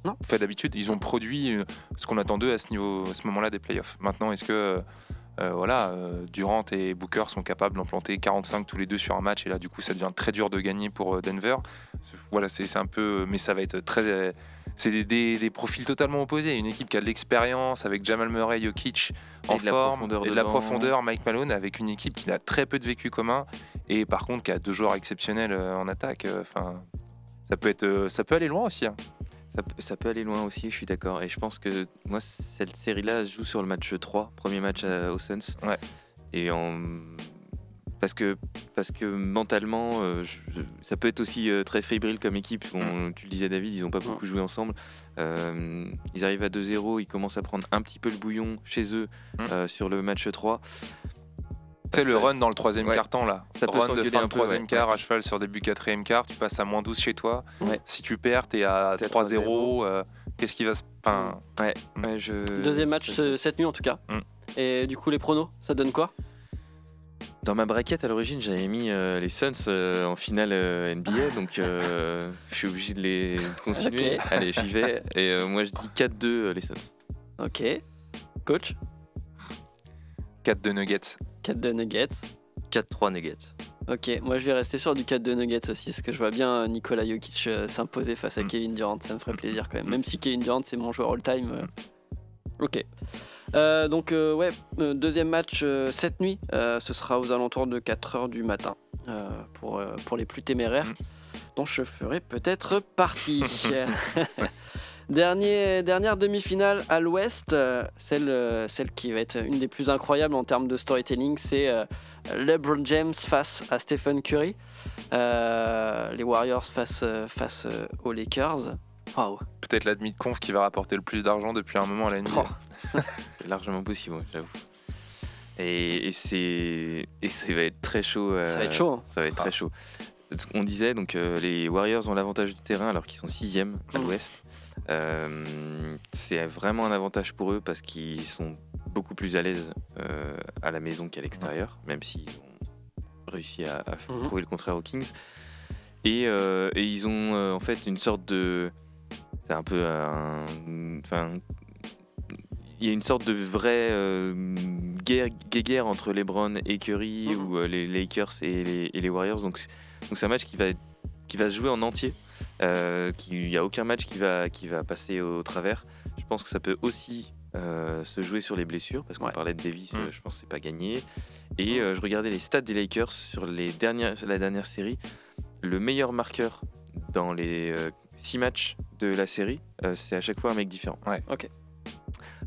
Non. fait d'habitude. Ils ont produit ce qu'on attend d'eux à ce, niveau, à ce moment-là des playoffs. Maintenant, est-ce que euh, voilà, euh, Durant et Booker sont capables d'en planter 45 tous les deux sur un match, et là, du coup, ça devient très dur de gagner pour euh, Denver. Voilà, c'est un peu, mais ça va être très. C'est des, des- des profils totalement opposés. Une équipe qui a de l'expérience avec Jamal Murray, Jokic en de forme, et de la profondeur, Mike Malone avec une équipe qui n'a très peu de vécu commun et par contre qui a deux joueurs exceptionnels en attaque. Enfin, ça peut être, ça peut aller loin aussi. hein. Ça, peut- ça peut aller loin aussi, je suis d'accord. Et je pense que moi, cette série-là se joue sur le match 3, premier match à- aux Suns. Ouais. Et en... parce, que, parce que mentalement, euh, je- ça peut être aussi euh, très fébrile comme équipe. On- Tu le disais, David, ils n'ont pas beaucoup joué ensemble. Euh, ils arrivent à 2-0, ils commencent à prendre un petit peu le bouillon chez eux Mm. sur le match 3. C'est le run dans le troisième ouais. quart-temps là. Ça peut run de fin de troisième quart Ouais. à cheval sur début quatrième quart. Tu passes à moins 12 chez toi. Ouais. Si tu perds, t'es à T'es à 3-0. euh, Qu'est-ce qui va se. Enfin, Ouais, Mm. ouais, je... Deuxième match ce- cette nuit en tout cas. Mm. Et du coup, les pronos, ça donne quoi? Dans ma braquette à l'origine, j'avais mis euh, les Suns euh, en finale euh, NBA, donc euh, je suis obligé de les de continuer. Allez, j'y vais. Et euh, moi, je dis 4-2 euh, les Suns. Ok. Coach? 4 de Nuggets. 4 de Nuggets. 4-3 Nuggets. Ok, moi je vais rester sur du 4 de Nuggets aussi, parce que je vois bien Nikola Jokic euh, s'imposer face à Mm. Kevin Durant, ça me ferait plaisir quand même. Même si Kevin Durant c'est mon joueur all-time. euh, Ok. Euh, donc euh, ouais, euh, deuxième match euh, cette nuit, euh, ce sera aux alentours de 4h du matin, euh, pour, euh, pour les plus téméraires, Mm. dont je ferai peut-être partie. Dernier, dernière demi-finale à l'ouest, euh, celle, euh, celle qui va être une des plus incroyables en termes de storytelling, c'est euh, LeBron James face à Stephen Curry, Euh, les Warriors face, face aux Lakers. Waouh! Peut-être la demi-conf qui va rapporter le plus d'argent depuis un moment à la NBA. Oh. C'est largement possible, j'avoue. Et, et c'est et ça va être très chaud. euh, Ça va être chaud, hein. Ça va être très chaud. On disait donc euh, les Warriors ont l'avantage du terrain alors qu'ils sont sixième à Mm. l'Ouest. Euh, c'est vraiment un avantage pour eux parce qu'ils sont beaucoup plus à l'aise euh, à la maison qu'à l'extérieur, même s'ils ont réussi à, à Mhm. prouver le contraire aux Kings. Et, euh, et ils ont en fait une sorte de. C'est un peu un. Enfin. Il y a une sorte de vraie guerre, guerre entre LeBron et Curry Mhm. ou les Lakers et les, et les Warriors. Donc c'est un match qui va, être- qui va se jouer en entier. Euh, qui- Il n'y a aucun match qui va, qui va passer au travers. Je pense que ça peut aussi euh, se jouer sur les blessures, parce qu'on Ouais. parlait de Davis, Mm. euh, je pense que c'est pas gagné. Et euh, je regardais les stats des Lakers sur les dernières, la dernière série. Le meilleur marqueur dans les 6 matchs de la série, euh, c'est à chaque fois un mec différent. Ouais. Ok.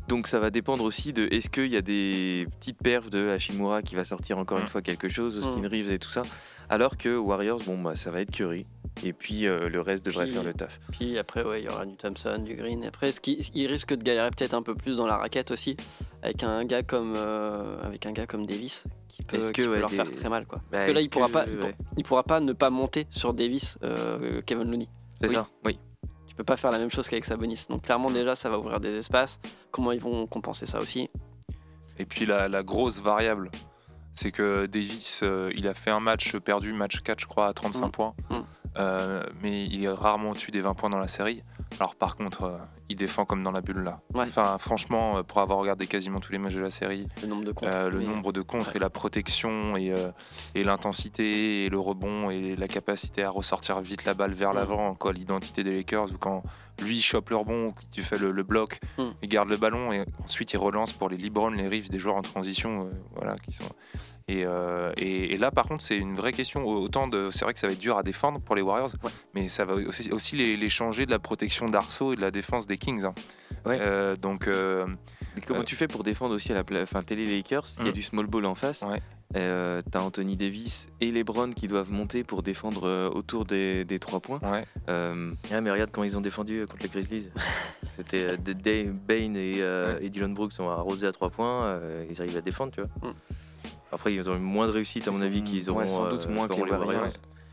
Donc ça va dépendre aussi de est-ce qu'il y a des petites perfs de Hashimura qui va sortir encore Mm. une fois quelque chose, Austin Mm. Reeves et tout ça. Alors que Warriors, bon bah ça va être Curry. Et puis euh, le reste devrait Puis- faire le taf. Puis après, ouais, il y aura du Thompson, du Green. Et après, ce qui, il risque de galérer peut-être un peu plus dans la raquette aussi, avec un gars comme, euh, avec un gars comme Davis, qui peut, qui que, peut ouais, leur faire très mal. Quoi. Bah, Parce que là, il est-ce pourra, que- pas, il, pour- ouais. il pourra pas ne pas monter sur Davis, euh, Kevin Looney. C'est oui, ça. Oui. Tu peux pas faire la même chose qu'avec Sabonis. Donc clairement, déjà, ça va ouvrir des espaces. Comment ils vont compenser ça aussi? Et puis la, la grosse variable, c'est que Davis, euh, il a fait un match perdu, match 4 je crois, à 35 Mm. points. Mm. Euh, mais il est rarement au-dessus des 20 points dans la série. Alors par contre, euh, il défend comme dans la bulle là. Ouais. Enfin franchement, euh, pour avoir regardé quasiment tous les matchs de la série, Le nombre de comptes. euh, le Mais- nombre de contres Ouais. et la protection et, euh, et l'intensité et le rebond et la capacité à ressortir vite la balle vers l'avant, quoi, l'identité des Lakers ou quand lui il chope le rebond ou tu fais le, le bloc, Mm. il garde le ballon et ensuite il relance pour les LeBron, les Reeves, des joueurs en transition, euh, voilà, qui sont. Et, et, et là par contre c'est une vraie question. Autant de, c'est vrai que ça va être dur à défendre pour les Warriors, mais ça va aussi, aussi les, les changer de la protection d'Arceau et de la défense des Kings. hein. Ouais. Euh, donc euh, Mais comment Euh, tu fais pour défendre aussi à la pla- enfin, télé Lakers? Il y a Mm. du small ball en face. Ouais. Euh, T'as Anthony Davis et LeBron qui doivent monter pour défendre euh, autour des, des trois points. ouais. Euh, Ah, mais regarde comment ils ont défendu contre les Grizzlies. C'était euh, Bane et, euh, et Dylan Brooks ont arrosé à 3 points. euh, ils arrivent à défendre, tu vois. Mm. Après, ils ont eu moins de réussite, à mon Ils avis, ont- qu'ils ouais, auront. sans doute euh, moins que les Warriors.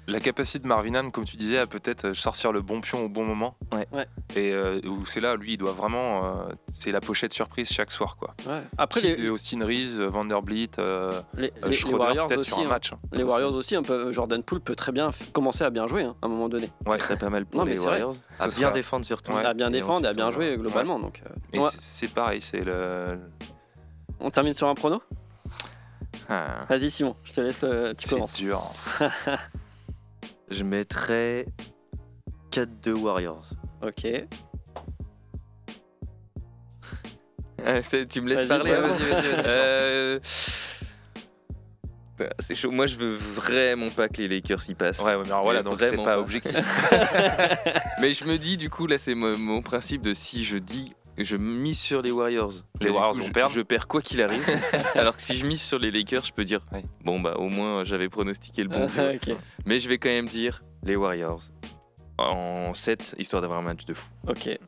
La capacité de Marvinan, comme tu disais, à peut-être sortir le bon pion au bon moment. Ouais. Ouais. Et euh, où c'est là, lui, il doit vraiment. euh, c'est la pochette surprise chaque soir, quoi. Ouais. Après, Qui les, Austin Reeves, Vanderblit, euh, les, euh, les Schroeder, Warriors peut-être aussi. sur un hein. match. hein. Les Warriors aussi, un peu, Jordan Poole peut très bien commencer à bien jouer hein, à un moment donné. Ouais. Ce serait pas mal pour Non, mais les c'est vrai. Warriors. À bien sera- défendre surtout. Ouais. à bien Et défendre et à bien jouer globalement. Donc, euh, Mais c'est- pareil, c'est le. on termine sur un prono Ah. Vas-y Simon, je te laisse, euh, C'est dur. Je mettrais 4-2 Warriors. Ok. Ah, tu me laisses parler hein vas-y, vas-y, vas-y. Euh, C'est chaud. Moi, je veux vraiment pas que les Lakers y passent. Ouais, ouais, mais alors voilà, Mais donc c'est pas pas. objectif. Mais je me dis, du coup, là, c'est mon, mon principe de si je dis, je mise sur les Warriors. Les Warriors coup, vont je, perdre. Je perds quoi qu'il arrive. Alors que si je mise sur les Lakers, je peux dire, Ouais. bon, bah, au moins, j'avais pronostiqué le bon. tu vois. ok. Mais je vais quand même dire les Warriors en 7, histoire d'avoir un match de fou. Ok.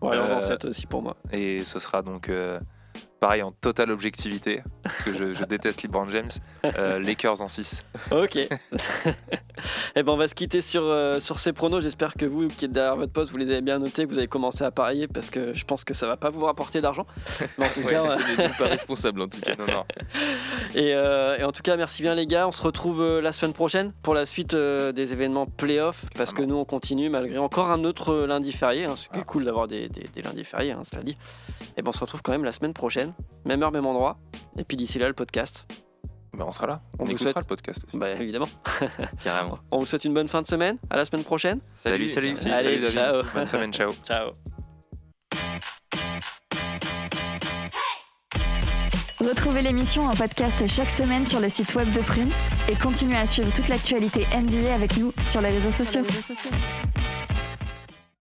Warriors en Euh, 7 aussi pour moi. Et ce sera donc euh, pareil, en totale objectivité, parce que je, je déteste LeBron James, euh, Lakers en 6. Ok. Et ben on va se quitter sur, euh, sur ces pronos. J'espère que vous qui êtes derrière votre poste, vous les avez bien notés, que vous avez commencé à parier parce que je pense que ça va pas vous rapporter d'argent. Mais en tout Ouais, cas, euh, pas responsable en tout cas. Non, non. et, euh, et en tout cas, merci bien les gars. On se retrouve la semaine prochaine pour la suite des événements playoff parce que nous on continue malgré encore un autre lundi férié. hein. C'est cool d'avoir des, des- des lundis fériés, hein, cela dit. Et ben on se retrouve quand même la semaine prochaine, même heure, même endroit. Et puis d'ici là, le podcast. Ben, on sera là. On On, vous souhaite- le podcast aussi. Bah évidemment. Carrément. On vous souhaite une bonne fin de semaine. À la semaine prochaine. Salut, salut. Merci, Allez, salut David. ciao. Bonne semaine, ciao. Ciao. Retrouvez l'émission en podcast chaque semaine sur le site web de Prune et continuez à suivre toute l'actualité NBA avec nous sur les réseaux sociaux. sociaux.